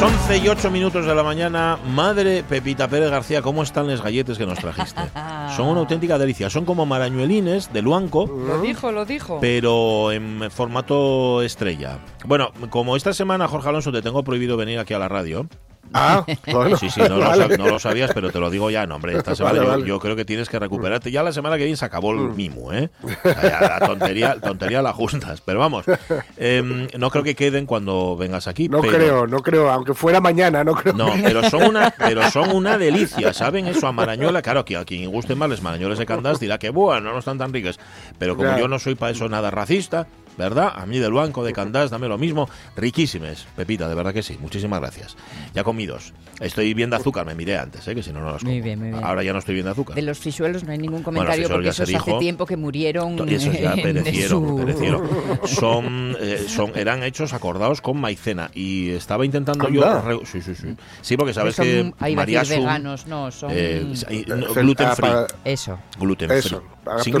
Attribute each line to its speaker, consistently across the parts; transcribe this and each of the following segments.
Speaker 1: Las 11 y 8 minutos de la mañana, madre Pepita Pérez García, ¿cómo están los galletes que nos trajiste? Son una auténtica delicia, son como marañuelines de Luanco,
Speaker 2: Lo dijo, lo dijo.
Speaker 1: pero en formato estrella. Bueno, como esta semana, Jorge Alonso, te tengo prohibido venir aquí a la radio.
Speaker 3: Ah, bueno.
Speaker 1: Sí, sí, no, lo,
Speaker 3: Vale.
Speaker 1: sab- no lo sabías, pero te lo digo ya, no, hombre, esta semana
Speaker 3: Vale,
Speaker 1: yo,
Speaker 3: vale.
Speaker 1: yo creo que tienes que recuperarte. Ya la semana que viene se acabó
Speaker 3: Mm.
Speaker 1: el mimo, ¿eh? O sea, la tontería, tontería la justas. Pero vamos, em, no creo que queden cuando vengas aquí.
Speaker 3: No
Speaker 1: pero-
Speaker 3: creo, no creo, aunque fuera mañana, no creo.
Speaker 1: No, pero son una, pero son una delicia, ¿saben? Eso a Marañuela, claro, que a quien guste más les Marañuelas de Candás dirá que bueno, no están tan ricas. Pero como
Speaker 3: Ya.
Speaker 1: yo no soy para eso nada racista, ¿verdad? A mí del banco de Candás, dame lo mismo. Riquísimes, Pepita, de verdad que sí. Muchísimas gracias. Ya comí dos. Estoy bien de azúcar, me miré antes, ¿eh? que si no, no las como.
Speaker 2: Muy bien, muy bien.
Speaker 1: Ahora ya no estoy bien de azúcar.
Speaker 2: De los frisuelos no hay ningún comentario
Speaker 1: frisuelos
Speaker 2: porque esos hace tiempo que murieron.
Speaker 1: To- Esos ya
Speaker 2: en
Speaker 1: perecieron,
Speaker 2: su-
Speaker 1: perecieron. Son, eh, son, eran hechos acordados con maicena y estaba intentando yo.
Speaker 3: Anda.
Speaker 1: re- sí, sí, sí. Sí, porque sabes
Speaker 2: son,
Speaker 1: que María
Speaker 2: veganos, no, son.
Speaker 1: eh, y- gluten
Speaker 3: ah,
Speaker 1: free.
Speaker 2: Eso.
Speaker 1: Gluten
Speaker 3: Eso,
Speaker 1: free.
Speaker 3: para
Speaker 1: Sin.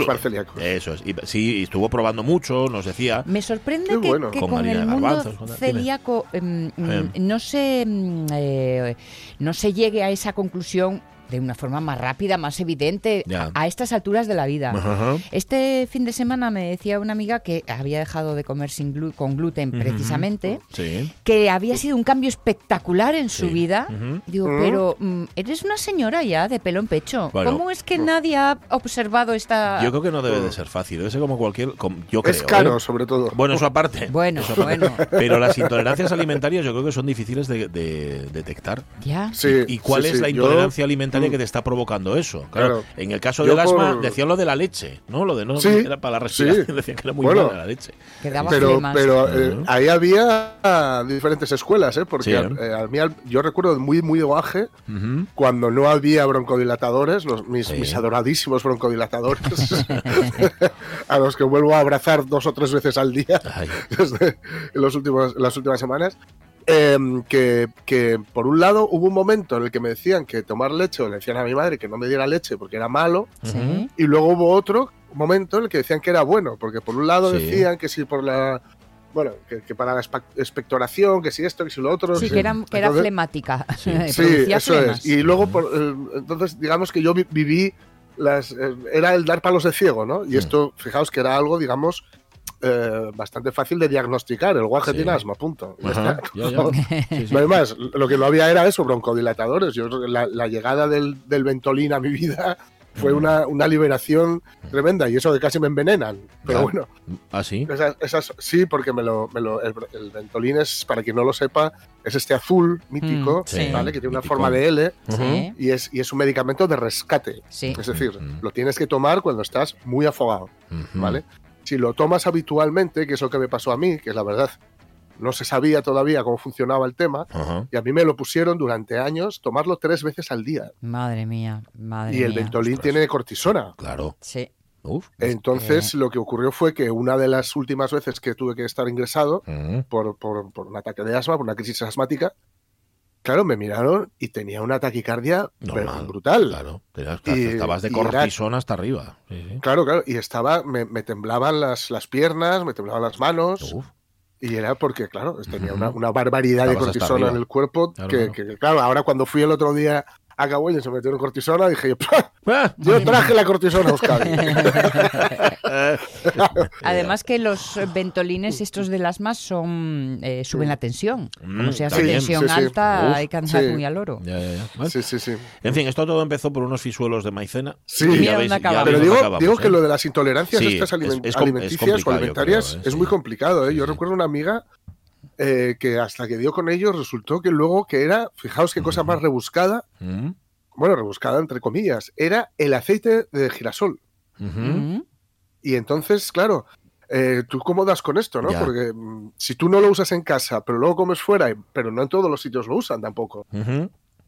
Speaker 1: Eso es. Y, sí, y estuvo probando mucho, nos decía.
Speaker 2: Me sorprende que,
Speaker 3: bueno.
Speaker 2: que
Speaker 1: Con
Speaker 2: el mundo
Speaker 1: con-
Speaker 2: celíaco em,
Speaker 1: Em.
Speaker 2: no se mm, eh, no se llegue a esa conclusión de una forma más rápida, más evidente a, a estas alturas de la vida.
Speaker 1: Ajá.
Speaker 2: Este fin de semana me decía una amiga que había dejado de comer sin glu- con gluten precisamente,
Speaker 1: Sí.
Speaker 2: que había sido un cambio espectacular en su
Speaker 1: Sí.
Speaker 2: vida. Digo, pero mm, eres una señora ya de pelo en pecho.
Speaker 1: Bueno.
Speaker 2: ¿Cómo es que nadie ha observado esta...?
Speaker 1: Yo creo que no debe de ser fácil. Debe ser como cualquier. yo creo.
Speaker 3: es caro,
Speaker 1: ¿eh?
Speaker 3: sobre todo.
Speaker 1: Bueno, eso aparte.
Speaker 2: Bueno,
Speaker 1: Eso aparte.
Speaker 2: bueno.
Speaker 1: Pero las intolerancias alimentarias yo creo que son difíciles de, de detectar.
Speaker 2: Ya.
Speaker 3: Sí,
Speaker 1: ¿Y cuál
Speaker 3: sí,
Speaker 1: es
Speaker 3: sí,
Speaker 1: la
Speaker 3: yo-
Speaker 1: intolerancia
Speaker 3: Mm.
Speaker 1: que te está provocando eso? Claro,
Speaker 3: Claro.
Speaker 1: en el caso del asma
Speaker 3: por-
Speaker 1: decían lo de la leche, ¿no? Lo de no
Speaker 3: Sí,
Speaker 1: era para la respiración,
Speaker 3: sí.
Speaker 1: decían que era muy
Speaker 3: Bueno.
Speaker 1: mala la leche.
Speaker 3: Pero, pero eh, ahí había diferentes escuelas, ¿eh? Porque
Speaker 1: Sí, ¿eh?
Speaker 3: al- eh, al mí al- yo recuerdo muy, muy de
Speaker 1: Ujú.
Speaker 3: cuando no había broncodilatadores, los, mis,
Speaker 1: Sí.
Speaker 3: mis adoradísimos broncodilatadores, a los que vuelvo a abrazar dos o tres veces al día desde en los últimos, las últimas semanas. Em, que, que, por un lado hubo un momento en el que me decían que tomar leche, o le decían a mi madre que no me diera leche porque era malo,
Speaker 2: Sí.
Speaker 3: y luego hubo otro momento en el que decían que era bueno, porque por un lado
Speaker 1: Sí.
Speaker 3: decían que si por la. Bueno, que, que para la expectoración, que si esto, que si lo otro.
Speaker 2: Sí,
Speaker 3: sí.
Speaker 2: que era, que era
Speaker 3: Entonces-
Speaker 2: flemática.
Speaker 1: Sí.
Speaker 3: Sí,
Speaker 2: Producía
Speaker 3: eso
Speaker 2: flemas.
Speaker 3: es. Y luego, por, eh, entonces, digamos que yo vi- viví. Las, eh, era el dar palos de ciego, ¿no? Y
Speaker 1: Sí.
Speaker 3: esto, fijaos que era algo, digamos, eh, bastante fácil de diagnosticar. El guaje
Speaker 1: Sí.
Speaker 3: tiene asma, punto. Ya
Speaker 1: Ajá,
Speaker 3: está.
Speaker 1: ya, ya.
Speaker 3: No,
Speaker 1: Sí, sí.
Speaker 3: no hay más. Lo que no había era eso, broncodilatadores. Yo, que la, la llegada del, del Ventolin a mi vida fue una, una liberación tremenda y eso de casi me envenenan. Pero bueno,
Speaker 1: ¿Ah, sí?
Speaker 3: esas, esas- sí, porque me lo, me lo- el, el Ventolin es, para quien no lo sepa, es este azul mítico,
Speaker 2: Mm, sí.
Speaker 3: ¿vale? Que tiene una
Speaker 1: Mítico.
Speaker 3: forma de L
Speaker 2: Sí,
Speaker 3: y es, y es un medicamento de rescate.
Speaker 2: sí.
Speaker 3: Es decir,
Speaker 1: Ujú.
Speaker 3: lo tienes que tomar cuando estás muy afogado. ¿vale? Si lo tomas habitualmente, que es lo que me pasó a mí, que la verdad no se sabía todavía cómo funcionaba el tema,
Speaker 1: Ajá.
Speaker 3: y a mí me lo pusieron durante años tomarlo tres veces al día.
Speaker 2: Madre mía, madre
Speaker 3: y el
Speaker 2: mía.
Speaker 3: Ventolin tiene cortisona.
Speaker 1: Claro.
Speaker 2: Sí.
Speaker 1: Uf.
Speaker 3: Entonces, lo que ocurrió fue que una de las últimas veces que tuve que estar ingresado por, por- por un ataque de asma, por una crisis asmática, claro, me miraron y tenía una taquicardia
Speaker 1: Normal.
Speaker 3: brutal.
Speaker 1: Claro. Tenías-
Speaker 3: Y-
Speaker 1: estabas de cortisona hasta arriba. Sí, sí.
Speaker 3: Claro, claro, y estaba, me, me temblaban las, las piernas, me temblaban las manos,
Speaker 1: Uf.
Speaker 3: y era porque, claro, tenía una, una barbaridad de
Speaker 1: Estabas
Speaker 3: cortisona en el cuerpo,
Speaker 1: Claro,
Speaker 3: que,
Speaker 1: claro.
Speaker 3: que, claro, ahora cuando fui el otro día a Cabo y se metieron cortisona, dije yo, "Pah,
Speaker 1: Ah,
Speaker 3: yo traje la cortisona a Euskadi.
Speaker 2: Además que los ventolines estos del asma son eh, suben la tensión. Como
Speaker 1: Mm,
Speaker 2: se hace
Speaker 1: también.
Speaker 2: tensión
Speaker 3: Sí, sí.
Speaker 2: alta,
Speaker 3: Uf,
Speaker 2: hay que andar
Speaker 3: sí.
Speaker 2: muy al oro.
Speaker 1: Ya, ya, ya. Vale.
Speaker 3: sí, sí, sí.
Speaker 1: En fin, esto todo empezó por unos fisuelos de maicena.
Speaker 3: Sí.
Speaker 1: Y ya veis- ya
Speaker 3: Pero digo,
Speaker 1: acabamos,
Speaker 3: digo
Speaker 1: ¿eh?
Speaker 3: que lo de las intolerancias
Speaker 1: Sí,
Speaker 3: estas
Speaker 1: es-
Speaker 3: aliment-
Speaker 1: es es
Speaker 3: alimenticias
Speaker 1: complicado,
Speaker 3: o
Speaker 1: yo
Speaker 3: alimentarias
Speaker 1: creo, ¿eh?
Speaker 3: es
Speaker 1: Sí.
Speaker 3: muy complicado. ¿eh?
Speaker 1: Sí,
Speaker 3: Yo
Speaker 1: sí.
Speaker 3: recuerdo una amiga eh, que hasta que dio con ellos resultó que luego que era, fijaos qué cosa más rebuscada,
Speaker 1: Mm,
Speaker 3: bueno, rebuscada entre comillas, era el aceite de girasol.
Speaker 2: Mm.
Speaker 3: Y entonces, claro, eh, ¿tú cómo das con esto, no?
Speaker 1: Ya.
Speaker 3: Porque mm, si tú no lo usas en casa, pero luego comes fuera, pero no en todos los sitios lo usan tampoco.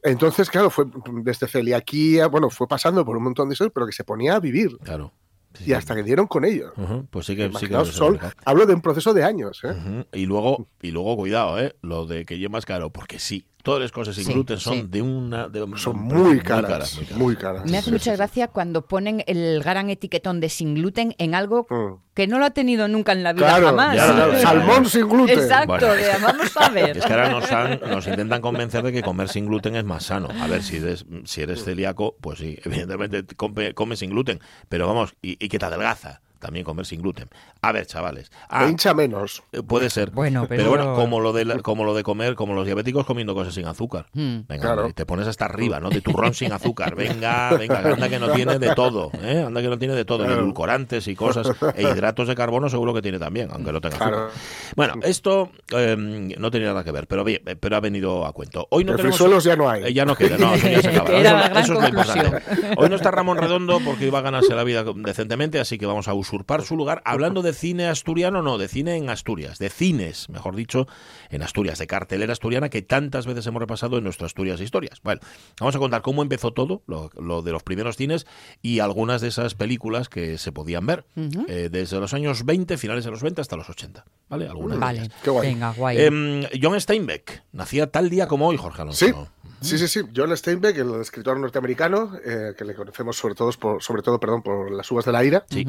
Speaker 3: Entonces, claro, fue desde celiaquía, bueno, fue pasando por un montón de historias, pero que se ponía a vivir.
Speaker 1: Claro. Sí,
Speaker 3: Y hasta que dieron con ello.
Speaker 1: Ujú, Pues sí que, sí que
Speaker 3: Sol, hablo de un proceso de años, ¿eh?
Speaker 1: Y luego, y luego cuidado, ¿eh? Lo de que lleve más caro, porque sí, todas las cosas sin
Speaker 2: Sí,
Speaker 1: gluten son
Speaker 2: sí.
Speaker 1: de una. de-
Speaker 3: Son muy caras,
Speaker 1: muy caras.
Speaker 3: muy caras.
Speaker 2: Me hace
Speaker 3: Sí,
Speaker 2: mucha
Speaker 3: sí, sí.
Speaker 2: gracia cuando ponen el gran etiquetón de sin gluten en algo
Speaker 3: Mm.
Speaker 2: que no lo ha tenido nunca en la vida
Speaker 3: Claro,
Speaker 2: jamás.
Speaker 1: ya,
Speaker 3: claro, salmón sin gluten.
Speaker 2: Exacto,
Speaker 1: Bueno.
Speaker 2: de, vamos a ver.
Speaker 1: Es que ahora nos, han- nos intentan convencer de que comer sin gluten es más sano. A ver, si eres, si eres celíaco, pues sí, evidentemente come, come sin gluten. Pero vamos, y, y que te adelgaza también comer sin gluten. A ver, chavales. Ah,
Speaker 3: hincha menos.
Speaker 1: eh, puede ser.
Speaker 2: Bueno, pero-
Speaker 1: bueno, como lo, de la- como lo de comer, como los diabéticos comiendo cosas sin azúcar.
Speaker 2: Mm.
Speaker 1: Venga,
Speaker 3: Claro.
Speaker 1: hombre, te pones hasta arriba, ¿no? De turrón sin azúcar. Venga, venga, que anda que no tiene de todo, ¿eh? Anda que no tiene de todo.
Speaker 3: Claro.
Speaker 1: edulcorantes y cosas. E hidratos de carbono seguro que tiene también, aunque no tenga azúcar.
Speaker 3: Claro.
Speaker 1: Bueno, esto eh, no tenía nada que ver, pero bien, eh, pero ha venido a cuento. Hoy no tenemos...
Speaker 3: frisuelos ya no hay.
Speaker 1: Eh, ya no queda, no, eso ya se acaba.
Speaker 2: Que era
Speaker 1: Eso-
Speaker 2: la gran
Speaker 1: eso es lo importante. Hoy no está Ramón Redondo porque iba a ganarse la vida decentemente, así que vamos a usurpar su lugar hablando de cine asturiano, no, de cine en Asturias, de cines, mejor dicho, en Asturias, de cartelera asturiana que tantas veces hemos repasado en nuestras Asturias Historias. Bueno, vamos a contar cómo empezó todo, lo, lo de los primeros cines y algunas de esas películas que se podían ver
Speaker 2: Ujú.
Speaker 1: eh, desde los años 20, finales de los 20 hasta los 80. ¿Vale? Algunas de
Speaker 2: Vale,
Speaker 1: ellas.
Speaker 3: Qué guay.
Speaker 2: venga, guay.
Speaker 1: Em, John Steinbeck nacía tal día como hoy, Jorge Alonso.
Speaker 3: Sí, sí, sí, sí. John Steinbeck, el escritor norteamericano, eh, que le conocemos sobre todo por, sobre todo, perdón, por las uvas de la ira,
Speaker 1: sí.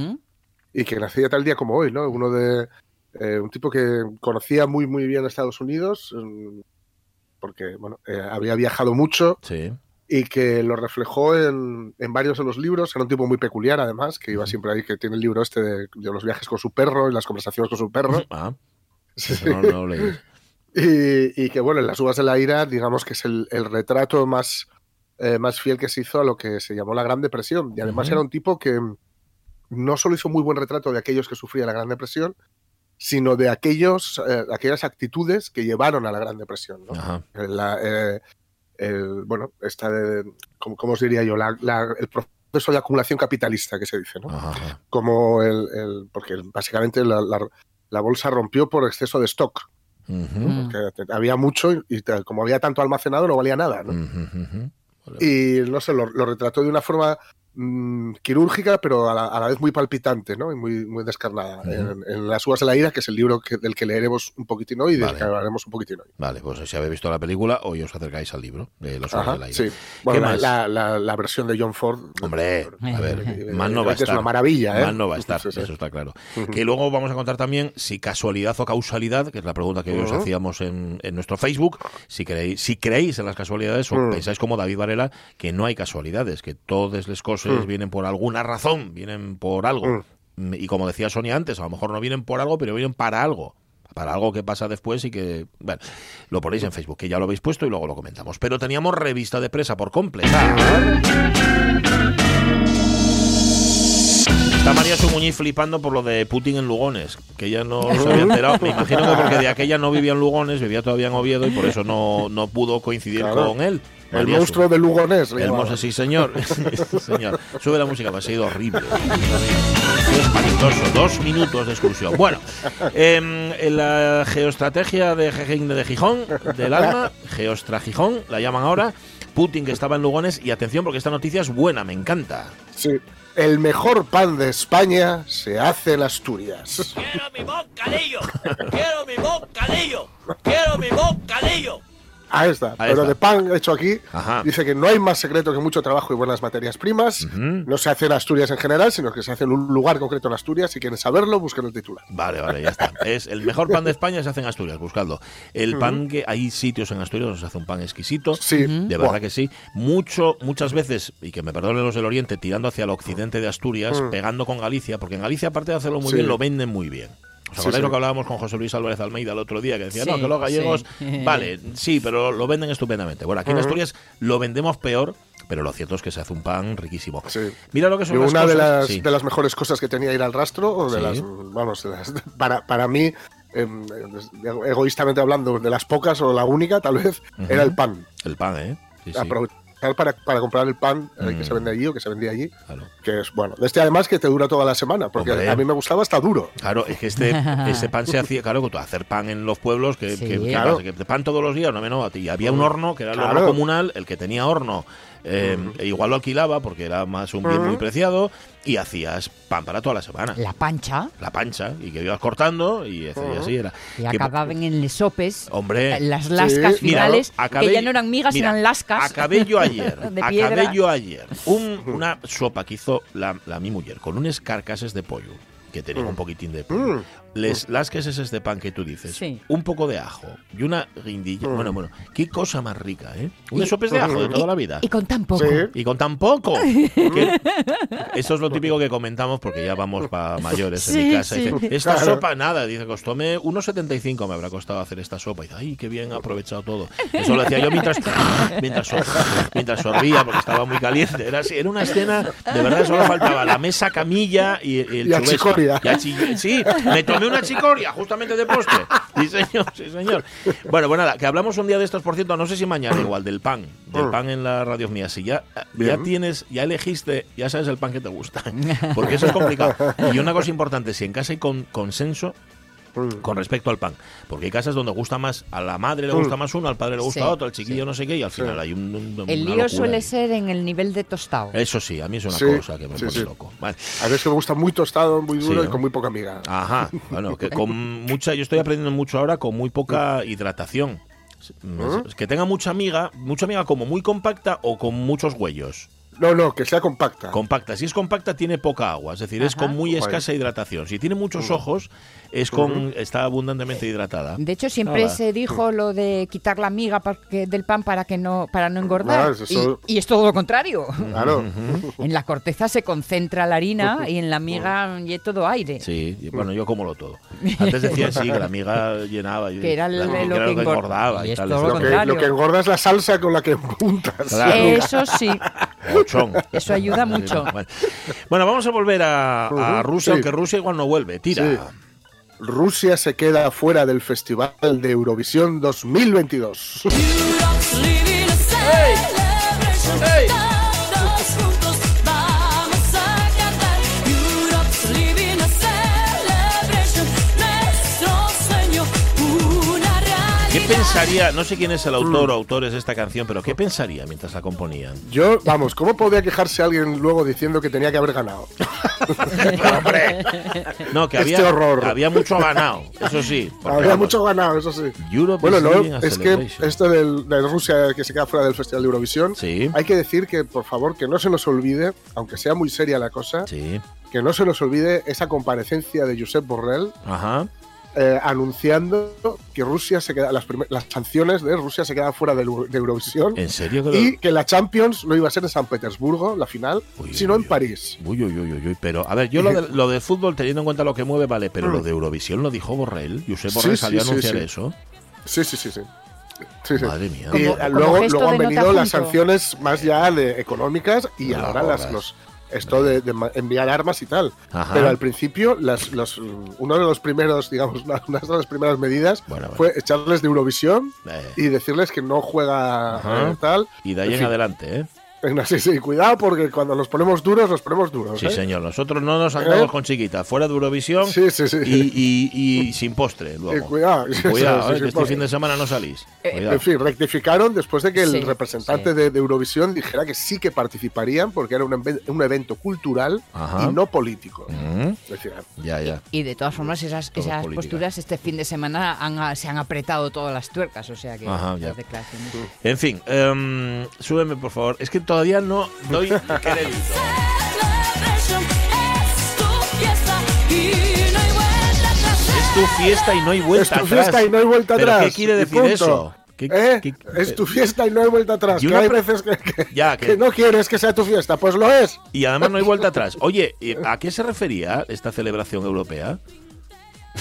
Speaker 3: Y que nacía tal día como hoy, ¿no? Uno de eh, un tipo que conocía muy muy bien Estados Unidos, mm, porque bueno, eh, había viajado mucho
Speaker 1: Sí.
Speaker 3: y que lo reflejó en, en varios de los libros. Era un tipo muy peculiar, además, que iba siempre ahí, que tiene el libro este de, de los viajes con su perro y las conversaciones con su perro.
Speaker 1: Ah,
Speaker 3: Sí.
Speaker 1: no, no lo leí.
Speaker 3: Y, y que bueno, en las uvas de la ira, digamos que es el, el retrato más, eh, más fiel que se hizo a lo que se llamó la Gran Depresión. Y además era un tipo que no solo hizo muy buen retrato de aquellos que sufrían la Gran Depresión, sino de aquellos, eh, aquellas actitudes que llevaron a la Gran Depresión. ¿no? La, eh, el- bueno, esta de, ¿cómo, cómo os diría yo? La- la- el proceso de acumulación capitalista que se dice, ¿no?
Speaker 1: Ajá.
Speaker 3: Como el, el- porque básicamente la, la- la bolsa rompió por exceso de stock.
Speaker 2: Mm.
Speaker 3: Había mucho y, como había tanto almacenado no valía nada. ¿no? Y no sé, lo, lo retrató de una forma mm, quirúrgica, pero a la, a la vez muy palpitante ¿no? y muy, muy descarnada. En, en Las uvas de la ira, que es el libro que- del que leeremos un poquitín hoy y del
Speaker 1: Vale.
Speaker 3: que hablaremos un poquitín hoy.
Speaker 1: Vale, pues si habéis visto la película, hoy os acercáis al libro de los Ojos
Speaker 3: Ajá,
Speaker 1: del Aire.
Speaker 3: sí. Bueno, la, la- la- la versión de John Ford.
Speaker 1: Hombre, a ver,
Speaker 3: eh,
Speaker 1: más no va a
Speaker 3: que Es
Speaker 1: estar.
Speaker 3: una maravilla, ¿eh?
Speaker 1: Más no va a estar,
Speaker 3: Sí, sí.
Speaker 1: eso está claro. Que luego vamos a contar también si casualidad o causalidad, que es la pregunta que hoy os hacíamos en, en nuestro Facebook, si creéis, si creéis en las casualidades o pensáis como David Varela que no hay casualidades, que todas las cosas
Speaker 3: Mm.
Speaker 1: vienen por alguna razón, vienen por algo.
Speaker 3: Mm.
Speaker 1: Y como decía Sonia antes, a lo mejor no vienen por algo, pero vienen para algo. Para algo que pasa después y que, bueno, lo ponéis en Facebook, que ya lo habéis puesto y luego lo comentamos. Pero teníamos revista de presa por completar. Está María Sumuñí flipando por lo de Putin en Lugones, que ella no se había enterado. Me imagino que porque de aquella no vivía en Lugones, vivía todavía en Oviedo y por eso no, no pudo coincidir
Speaker 3: Claro.
Speaker 1: con él.
Speaker 3: El
Speaker 1: María
Speaker 3: monstruo de Lugonés.
Speaker 1: el monstruo, sí, señor. Sí, señor. Sube la música, me ha sido horrible. Espantoso. Dos minutos de excursión. Bueno, en la geoestrategia de, Gijón- de Gijón, del alma, Geostra Gijón, la llaman ahora. Putin que estaba en Lugones. Y atención, porque esta noticia es buena, me encanta.
Speaker 3: Sí. El mejor pan de España se hace en Asturias.
Speaker 4: Quiero mi bocadillo. Quiero mi bocadillo. Quiero mi bocadillo.
Speaker 3: Ahí está.
Speaker 1: Ahí
Speaker 3: Pero
Speaker 1: está.
Speaker 3: de pan hecho aquí,
Speaker 1: Ajá.
Speaker 3: dice que no hay más secreto que mucho trabajo y buenas materias primas. No se hace en Asturias en general, sino que se hace en un lugar concreto en Asturias. Si quieren saberlo, busquen el titular.
Speaker 1: Vale, vale, ya está. Es el mejor pan de España se hace en Asturias, buscadlo. El pan que hay sitios en Asturias donde se hace un pan exquisito.
Speaker 3: Sí.
Speaker 1: De verdad que sí. Mucho, muchas veces, y que me perdonen los del Oriente, tirando hacia el occidente de Asturias,
Speaker 3: Mm.
Speaker 1: pegando con Galicia, porque en Galicia, aparte de hacerlo muy
Speaker 3: Sí.
Speaker 1: bien, lo venden muy bien. ¿Os
Speaker 3: Sí,
Speaker 1: acordáis
Speaker 3: sí.
Speaker 1: lo que hablábamos con José Luis Álvarez Almeida el otro día? Que decía,
Speaker 2: Sí,
Speaker 1: no, que los gallegos, vale, sí, pero lo venden estupendamente. Bueno, aquí en. Asturias lo vendemos peor, pero lo cierto es que se hace un pan riquísimo.
Speaker 3: Sí.
Speaker 1: Mira lo que son
Speaker 3: Y
Speaker 1: las
Speaker 3: una de las,
Speaker 1: sí.
Speaker 3: de las mejores cosas que tenía ir al rastro, o de
Speaker 1: Sí.
Speaker 3: las, vamos, de las- para, para mí, em, egoístamente hablando, de las pocas o la única, tal vez, era el pan.
Speaker 1: El pan, ¿eh? Sí, sí.
Speaker 3: Para, para comprar el pan eh,
Speaker 1: Mm.
Speaker 3: que se vende allí o que se vendía allí.
Speaker 1: Claro.
Speaker 3: Que es bueno. Este además que te dura toda la semana, porque
Speaker 1: Hombre.
Speaker 3: a mí me gustaba hasta duro.
Speaker 1: Claro, es que este, ese pan se hacía, claro, tú hacer pan en los pueblos, que,
Speaker 2: Sí.
Speaker 1: que- que
Speaker 3: Claro.
Speaker 1: que pan todos los días, no, no, y había un horno que era el horno
Speaker 3: Claro.
Speaker 1: comunal, el que tenía horno, eh, e igual lo alquilaba porque era más un bien muy preciado, y hacías pan para toda la semana.
Speaker 2: La pancha.
Speaker 1: La pancha, y que ibas cortando, y así,
Speaker 3: Ujú.
Speaker 1: así era.
Speaker 2: Y
Speaker 1: Que-
Speaker 2: acababan en les sopes.
Speaker 1: Hombre,
Speaker 2: Las lascas
Speaker 3: Sí,
Speaker 1: Mira,
Speaker 2: finales,
Speaker 1: acabé-
Speaker 2: que ya no eran migas,
Speaker 1: mira,
Speaker 2: eran lascas.
Speaker 1: Acabé yo ayer, acabé yo ayer un- una sopa que hizo la, la mi mujer con unos carcases de pollo que tenía un poquitín de pollo. Les, las que es ese de pan que tú dices,
Speaker 2: Sí.
Speaker 1: un poco de ajo y una guindilla.
Speaker 3: Mm.
Speaker 1: Bueno, bueno, qué cosa más rica, ¿eh? Unas sopes de ajo de toda la vida.
Speaker 2: Y con tan poco.
Speaker 3: Sí.
Speaker 1: Y con tan poco. Que- Eso es lo típico que comentamos porque ya vamos para mayores en
Speaker 2: Sí,
Speaker 1: mi casa.
Speaker 2: sí.
Speaker 1: Dice, esta
Speaker 3: Claro.
Speaker 1: sopa, nada, dice, costóme 1,75 me habrá costado hacer esta sopa. Y dice, ay, qué bien, ha aprovechado todo. Eso lo hacía yo mientras, mientras, mientras sorbía porque estaba muy caliente. Era, así, era una escena, de verdad, solo faltaba la mesa camilla y, y el
Speaker 3: Y
Speaker 1: chubesco.
Speaker 3: achicoria.
Speaker 1: Y achi- sí, me tomé una chicoria justamente de postre. Sí, señor, sí, señor. Bueno, pues nada, que hablamos un día de estos, por cierto, no sé si mañana igual, del pan, del pan en la radio mía. Si ya, ya tienes, ya elegiste, ya sabes el pan que te gusta. Porque eso es complicado. Y una cosa importante, si en casa hay con, consenso
Speaker 3: Mm.
Speaker 1: con respecto al pan. Porque hay casas donde gusta más, a la madre le gusta
Speaker 3: Mm.
Speaker 1: más uno, al padre le gusta
Speaker 2: Sí,
Speaker 1: otro, al chiquillo no sé qué, y al final
Speaker 3: Sí.
Speaker 1: hay un, un-
Speaker 2: El lío suele
Speaker 1: ahí.
Speaker 2: ser en el nivel de tostado.
Speaker 1: Eso sí, a mí es una
Speaker 3: Sí,
Speaker 1: cosa que me
Speaker 3: sí,
Speaker 1: pone
Speaker 3: sí.
Speaker 1: loco. Vale.
Speaker 3: A veces me gusta muy tostado, muy duro
Speaker 1: Sí,
Speaker 3: y con muy poca miga.
Speaker 1: Ajá, bueno, que con mucha, yo estoy aprendiendo mucho ahora con muy poca hidratación.
Speaker 3: ¿Mm?
Speaker 1: Es Que tenga mucha amiga, mucha amiga como muy compacta o con muchos huellos.
Speaker 3: No, no, que sea compacta.
Speaker 1: Compacta. Si es compacta tiene poca agua, es decir, es con muy escasa hidratación. Si tiene muchos ojos, es con está abundantemente hidratada.
Speaker 2: De hecho, siempre
Speaker 1: Nada.
Speaker 2: se dijo lo de quitar la miga del pan para que no para no engordar.
Speaker 3: Eso-
Speaker 2: y, y es todo lo contrario.
Speaker 3: Claro.
Speaker 2: En la corteza se concentra la harina y en la miga y todo aire.
Speaker 1: Sí, y bueno, yo como lo todo. Antes decía sí, que la amiga llenaba. y-
Speaker 2: Que era
Speaker 1: la
Speaker 2: lo
Speaker 1: miga
Speaker 2: que engor-
Speaker 1: engordaba
Speaker 2: y
Speaker 1: y,
Speaker 2: es
Speaker 1: tal.
Speaker 2: lo
Speaker 3: Lo que,
Speaker 2: contrario.
Speaker 3: lo que engorda es la salsa con la que juntas.
Speaker 1: Claro.
Speaker 2: Eso sí, Eso ayuda mucho.
Speaker 1: Bueno. Vamos a volver a, Rusia,
Speaker 3: sí.
Speaker 1: aunque Rusia igual no vuelve. Tira.
Speaker 3: Sí. Rusia se queda fuera del Festival de Eurovisión 2022.
Speaker 5: Europe's living
Speaker 1: pensaría? No sé quién es el autor
Speaker 3: Mm.
Speaker 1: o autores de esta canción, pero ¿qué pensaría mientras la componían?
Speaker 3: Yo, vamos, ¿cómo podría quejarse alguien luego diciendo que tenía que haber ganado?
Speaker 1: Hombre, no, que
Speaker 3: Este
Speaker 1: había,
Speaker 3: horror.
Speaker 1: había mucho ganado, eso sí. porque,
Speaker 3: Había
Speaker 1: vamos,
Speaker 3: mucho ganado, eso sí.
Speaker 1: Europe
Speaker 3: Bueno, no, es que esto del- de Rusia que se queda fuera del Festival de Eurovisión,
Speaker 1: Sí.
Speaker 3: hay que decir que, por favor, que no se nos olvide, aunque sea muy seria la cosa,
Speaker 1: Sí,
Speaker 3: que no se nos olvide esa comparecencia de Josep Borrell
Speaker 1: ajá.
Speaker 3: Eh, anunciando que Rusia se queda, las, sanciones de Rusia se quedan fuera de, Eurovisión
Speaker 1: ¿En serio que lo-
Speaker 3: y que la Champions no iba a ser en San Petersburgo, la final,
Speaker 1: Uy,
Speaker 3: sino
Speaker 1: uy,
Speaker 3: en París.
Speaker 1: Uy, uy, uy, uy, uy, pero a ver, yo lo de, lo de fútbol teniendo en cuenta lo que mueve, vale, pero
Speaker 3: Mm.
Speaker 1: lo de Eurovisión lo dijo Borrell. Josep Borrell
Speaker 3: Sí,
Speaker 1: salió
Speaker 3: sí,
Speaker 1: a anunciar
Speaker 3: sí, sí.
Speaker 1: eso.
Speaker 3: Sí, sí, sí, sí. Sí, sí.
Speaker 1: Madre mía.
Speaker 3: Y
Speaker 2: Como-
Speaker 3: eh,
Speaker 2: como
Speaker 3: luego, luego han venido las sanciones más ya de, económicas y
Speaker 1: No
Speaker 3: ahora las, los, esto de, enviar armas y tal.
Speaker 1: Ajá.
Speaker 3: Pero al principio, las, los, uno de los primeros, digamos, una, una de las primeras medidas
Speaker 1: Bueno, bueno.
Speaker 3: fue echarles de Eurovisión
Speaker 1: Eh,
Speaker 3: y decirles que no juega eh, tal.
Speaker 1: y de ahí
Speaker 3: en
Speaker 1: en,
Speaker 3: fin.
Speaker 1: adelante, ¿eh?
Speaker 3: Venga, sí, sí, cuidado porque cuando nos ponemos duros, nos ponemos duros.
Speaker 1: Sí,
Speaker 3: ¿eh?
Speaker 1: señor. Nosotros no nos andamos
Speaker 3: ¿Eh?
Speaker 1: con chiquita. Fuera de Eurovisión
Speaker 3: Sí, sí, sí.
Speaker 1: y, y- y sin postre luego.
Speaker 3: cuidado.
Speaker 1: Cuidado,
Speaker 3: Sí,
Speaker 1: eh, que este fin de semana no salís. Cuidado.
Speaker 3: En fin, rectificaron después de que
Speaker 2: Sí,
Speaker 3: el representante
Speaker 2: sí.
Speaker 3: de, de Eurovisión dijera que sí que participarían porque era un, un evento cultural
Speaker 1: Ajá.
Speaker 3: y no político.
Speaker 1: Mm,
Speaker 3: Es decir,
Speaker 1: ya, ya.
Speaker 2: Y de todas formas, esas,
Speaker 1: Todo
Speaker 2: esas
Speaker 1: política.
Speaker 2: posturas este fin de semana han- se han apretado todas las tuercas, o sea que
Speaker 1: Ajá, ya.
Speaker 2: las declaraciones.
Speaker 1: En fin, em, súbeme por favor. Es que todavía no doy crédito.
Speaker 5: Es tu fiesta y no hay vuelta atrás.
Speaker 1: Es tu fiesta y no hay vuelta atrás.
Speaker 3: hay vuelta
Speaker 1: ¿Pero
Speaker 3: atrás.
Speaker 1: ¿Qué quiere decir
Speaker 3: punto.
Speaker 1: eso? ¿Qué-
Speaker 3: ¿Eh?
Speaker 1: qué-
Speaker 3: es tu fiesta y no hay vuelta atrás.
Speaker 1: Y
Speaker 3: Que
Speaker 1: una
Speaker 3: hay veces que, que-
Speaker 1: Ya, que-
Speaker 3: que no quieres que sea tu fiesta. Pues lo es.
Speaker 1: Y además no hay vuelta atrás. Oye, ¿y ¿a qué se refería esta celebración europea?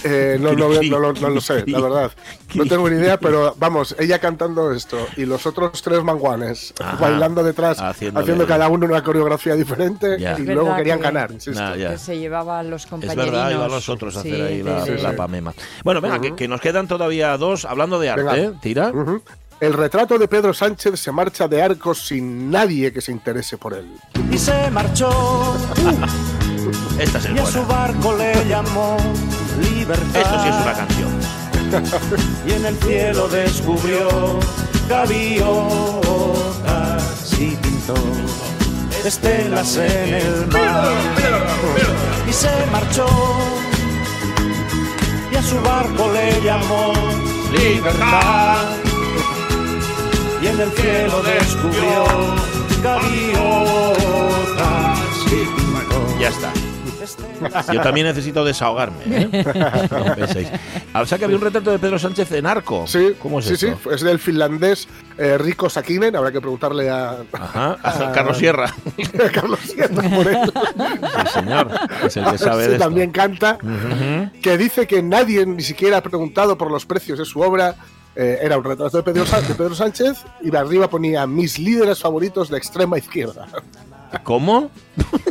Speaker 3: Eh, no, no, no, no- no lo sé, la verdad. No tengo ni idea, pero vamos, ella cantando esto y los otros tres manguanes
Speaker 1: Ajá.
Speaker 3: bailando detrás,
Speaker 1: Haciéndole-
Speaker 3: haciendo cada uno una coreografía diferente
Speaker 1: Ya.
Speaker 3: y
Speaker 2: Es
Speaker 3: luego querían
Speaker 2: que-
Speaker 3: ganar. insisto.
Speaker 1: Nah, ya.
Speaker 2: Que se llevaba a los
Speaker 1: Es
Speaker 2: compañerinos.
Speaker 1: verdad, iban los otros a hacer
Speaker 2: sí,
Speaker 1: ahí la, pamema. Bueno, venga, que, que nos quedan todavía dos hablando de arte.
Speaker 3: Venga.
Speaker 1: ¿eh? Tira.
Speaker 3: El retrato de Pedro Sánchez se marcha de Arcos sin nadie que se interese por él.
Speaker 6: y se marchó
Speaker 1: Esta es
Speaker 6: y a su barco le llamó libertad.
Speaker 1: Esto sí es una canción.
Speaker 6: Y en el cielo descubrió gaviotas y pintó estelas en el mar. Y se marchó y a su barco le llamó libertad. Y en el cielo descubrió gaviotas y pintó
Speaker 1: Ya está. Yo también necesito desahogarme. ¿eh? No penséis. O sea que había un retrato de Pedro Sánchez en arco.
Speaker 3: Sí,
Speaker 1: ¿Cómo es
Speaker 3: sí,
Speaker 1: esto?
Speaker 3: sí, es del finlandés eh, Rico Sakinen, habrá que preguntarle a,
Speaker 1: Ajá. Carlos Sierra.
Speaker 3: a Carlos Sierra por él.
Speaker 1: Sí, señor. Es el que sabe
Speaker 3: Sí,
Speaker 1: de esto.
Speaker 3: también canta, que dice que nadie ni siquiera ha preguntado por los precios de su obra. Eh, era un retrato de Pedro, Sá- de Pedro Sánchez y arriba ponía mis líderes favoritos de extrema izquierda.
Speaker 1: ¿Cómo?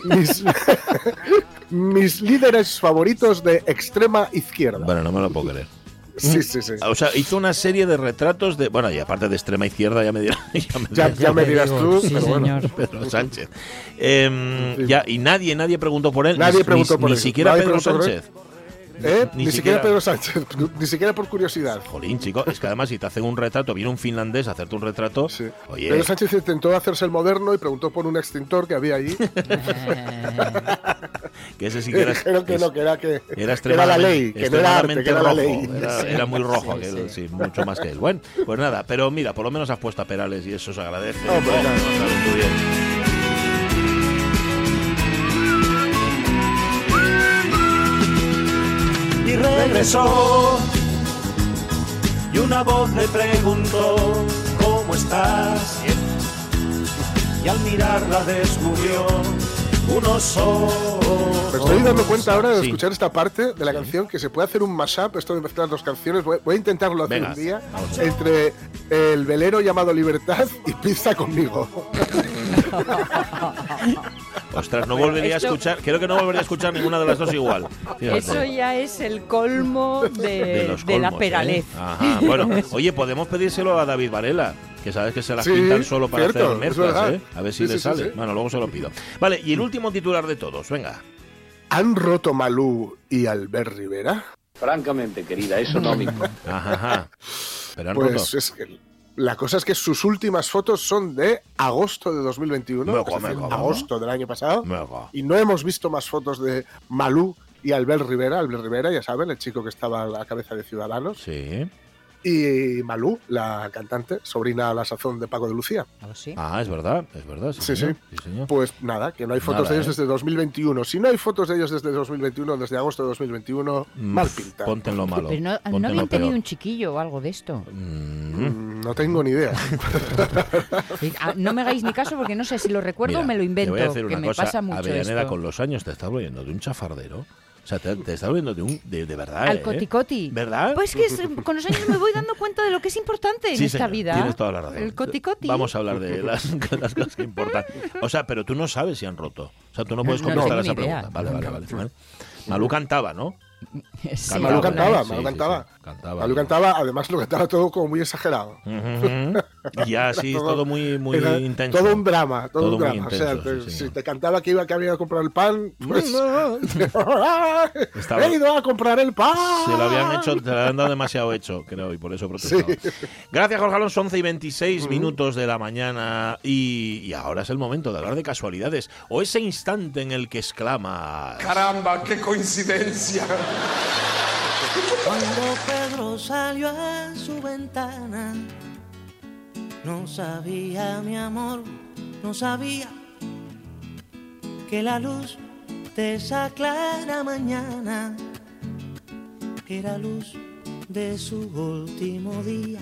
Speaker 3: Mis, mis líderes favoritos de extrema izquierda.
Speaker 1: Bueno, no me lo puedo creer.
Speaker 3: Sí, sí, sí.
Speaker 1: O sea, hizo una serie de retratos de. Bueno, y aparte de extrema izquierda, ya me dirás. Ya me
Speaker 3: Ya,
Speaker 1: dirás
Speaker 3: ya me dirás tú,
Speaker 2: sí,
Speaker 3: pero bueno.
Speaker 2: señor.
Speaker 1: Pedro Sánchez. Em,
Speaker 3: Sí.
Speaker 1: ya, y nadie, nadie preguntó por él.
Speaker 3: Nadie
Speaker 1: ni,
Speaker 3: preguntó
Speaker 1: ni-
Speaker 3: por
Speaker 1: ni
Speaker 3: él.
Speaker 1: siquiera
Speaker 3: Nadie
Speaker 1: Pedro
Speaker 3: por él. ¿Eh?
Speaker 1: Ni
Speaker 3: Ni,
Speaker 1: siquiera-
Speaker 3: siquiera Pedro Sánchez, ni siquiera por curiosidad.
Speaker 1: Jolín, chico, es que además si te hacen un retrato, viene un finlandés a hacerte un retrato.
Speaker 3: Sí.
Speaker 1: Oye,
Speaker 3: Pedro Sánchez intentó hacerse el moderno y preguntó por un extintor que había allí.
Speaker 1: que ese sí que era.
Speaker 3: Dijeron que
Speaker 1: es-
Speaker 3: no, que era que,
Speaker 1: Era
Speaker 3: que era la ley, que no era arte,
Speaker 1: extremadamente
Speaker 3: que era la
Speaker 1: rojo.
Speaker 3: ley.
Speaker 1: Era, era muy rojo,
Speaker 2: Sí,
Speaker 1: mucho más que él. Bueno, pues nada, pero mira, por lo menos has puesto a Perales y eso se agradece. Oh, sabes tú bien.
Speaker 6: Y regresó. Y una voz le preguntó, ¿cómo estás? Y al mirarla descubrió unos ojos.
Speaker 3: Me estoy dando cuenta ahora de
Speaker 1: Sí.
Speaker 3: escuchar esta parte de la canción que se puede hacer un mashup, esto de mezclar dos canciones. Voy, voy a intentarlo hacer
Speaker 1: Venga,
Speaker 3: un día
Speaker 1: vamos
Speaker 3: entre el velero llamado Libertad y Pizza conmigo.
Speaker 1: Ostras, no volvería
Speaker 2: esto-
Speaker 1: a escuchar, creo que no volvería a escuchar ninguna de las dos igual. Fíjate.
Speaker 2: Eso ya es el colmo de,
Speaker 1: de, los
Speaker 2: de la peralez.
Speaker 1: ¿eh? Ajá. Bueno, oye, podemos pedírselo a David Varela, que sabes que se las
Speaker 3: Sí,
Speaker 1: pintan solo para
Speaker 3: cierto,
Speaker 1: hacer mezclas. ¿eh? A ver si
Speaker 3: Sí,
Speaker 1: le
Speaker 3: sí,
Speaker 1: sale.
Speaker 3: sí.
Speaker 1: Bueno, luego se lo pido. Vale, y el último titular de todos, venga.
Speaker 3: ¿Han roto Malú y Albert Rivera?
Speaker 7: Francamente, querida, eso no me importa.
Speaker 1: Ajá, ajá. Pero han
Speaker 3: Pues
Speaker 1: roto.
Speaker 3: es que la cosa es que sus últimas fotos son de agosto de 2021,
Speaker 1: Me
Speaker 3: es decir,
Speaker 1: come.
Speaker 3: agosto del año pasado,
Speaker 1: Mega.
Speaker 3: y no hemos visto más fotos de Malú y Albert Rivera. Albert Rivera, ya saben, el chico que estaba a la cabeza de Ciudadanos.
Speaker 1: Sí.
Speaker 3: Y Malú, la cantante, sobrina a la sazón de Paco de Lucía.
Speaker 2: ¿Algo así?
Speaker 1: Ah, es verdad, es verdad. Sí,
Speaker 3: Sí,
Speaker 1: señor.
Speaker 3: sí.
Speaker 1: señor.
Speaker 3: Pues nada, que no hay fotos
Speaker 1: Nada,
Speaker 3: de ellos
Speaker 1: ¿eh?
Speaker 3: desde 2021. Si no hay fotos de ellos desde 2021, desde agosto de 2021,
Speaker 1: Mm,
Speaker 3: mal pinta.
Speaker 1: Ponte en lo malo.
Speaker 2: Pero no, ¿no habían tenido un chiquillo o algo de esto.
Speaker 1: Mm.
Speaker 3: Mm, No tengo ni idea.
Speaker 2: Ah, No me hagáis ni caso porque no sé si lo recuerdo
Speaker 1: Mira,
Speaker 2: o me lo invento.
Speaker 1: Te voy a decir
Speaker 2: que
Speaker 1: una
Speaker 2: me
Speaker 1: cosa.
Speaker 2: pasa mucho
Speaker 1: Avellaneda,
Speaker 2: esto.
Speaker 1: con los años te está volviendo de un chafardero. O sea, te, te está volviendo de un. de, de verdad.
Speaker 2: Al
Speaker 1: ¿eh?
Speaker 2: coticoti.
Speaker 1: ¿Verdad?
Speaker 2: Pues que es- con los años me voy dando cuenta de lo que es importante en esta
Speaker 1: señor,
Speaker 2: vida.
Speaker 1: Tienes toda la razón.
Speaker 2: El coticoti.
Speaker 1: Vamos a hablar de las, las cosas que importan. O sea, pero tú no sabes si han roto. O sea, tú no puedes
Speaker 2: no
Speaker 1: contestar a esa pregunta. Vale, vale, vale, vale. Malú cantaba, ¿no?
Speaker 2: Sí,
Speaker 3: Malú cantaba. Malú
Speaker 1: Sí, sí,
Speaker 3: cantaba.
Speaker 1: Sí, cantaba.
Speaker 3: Malú cantaba, además lo cantaba todo como muy exagerado.
Speaker 1: Ujú. Y así,
Speaker 3: Todo-
Speaker 1: todo muy, muy
Speaker 3: Era
Speaker 1: intenso.
Speaker 3: Todo un drama, todo,
Speaker 1: Todo
Speaker 3: un drama. o sea,
Speaker 1: intenso,
Speaker 3: te-
Speaker 1: sí,
Speaker 3: si te cantaba que iba que había a comprar el pan, pues
Speaker 1: Estaba-
Speaker 3: he ido a comprar el pan.
Speaker 1: Se lo habían hecho, te lo habían dado demasiado hecho, creo, y por eso protestaba. Gracias, Jorge Alonso. 11 y 26 minutos de la mañana. Y, y ahora es el momento de hablar de casualidades. O ese instante en el que exclama.
Speaker 8: Caramba, qué coincidencia.
Speaker 6: Cuando Pedro salió a su ventana, no sabía mi amor, no sabía que la luz de esa clara mañana era luz de su último día.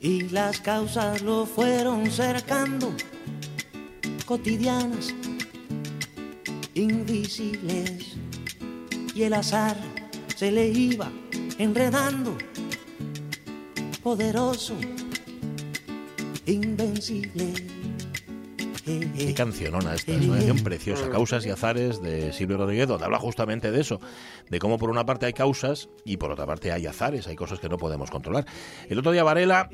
Speaker 6: Y las causas lo fueron cercando, cotidianas, invisibles y el azar se le iba enredando, poderoso, invencible.
Speaker 1: Qué cancionona esta, es una canción preciosa. Causas y azares de Silvio Rodríguez, donde habla justamente de eso, de cómo por una parte hay causas y por otra parte hay azares, hay cosas que no podemos controlar. El otro día Varela,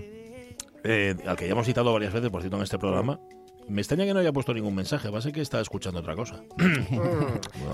Speaker 1: eh, al que ya hemos citado varias veces, por cierto, en este programa, me extraña que no haya puesto ningún mensaje, va a ser que está escuchando otra cosa.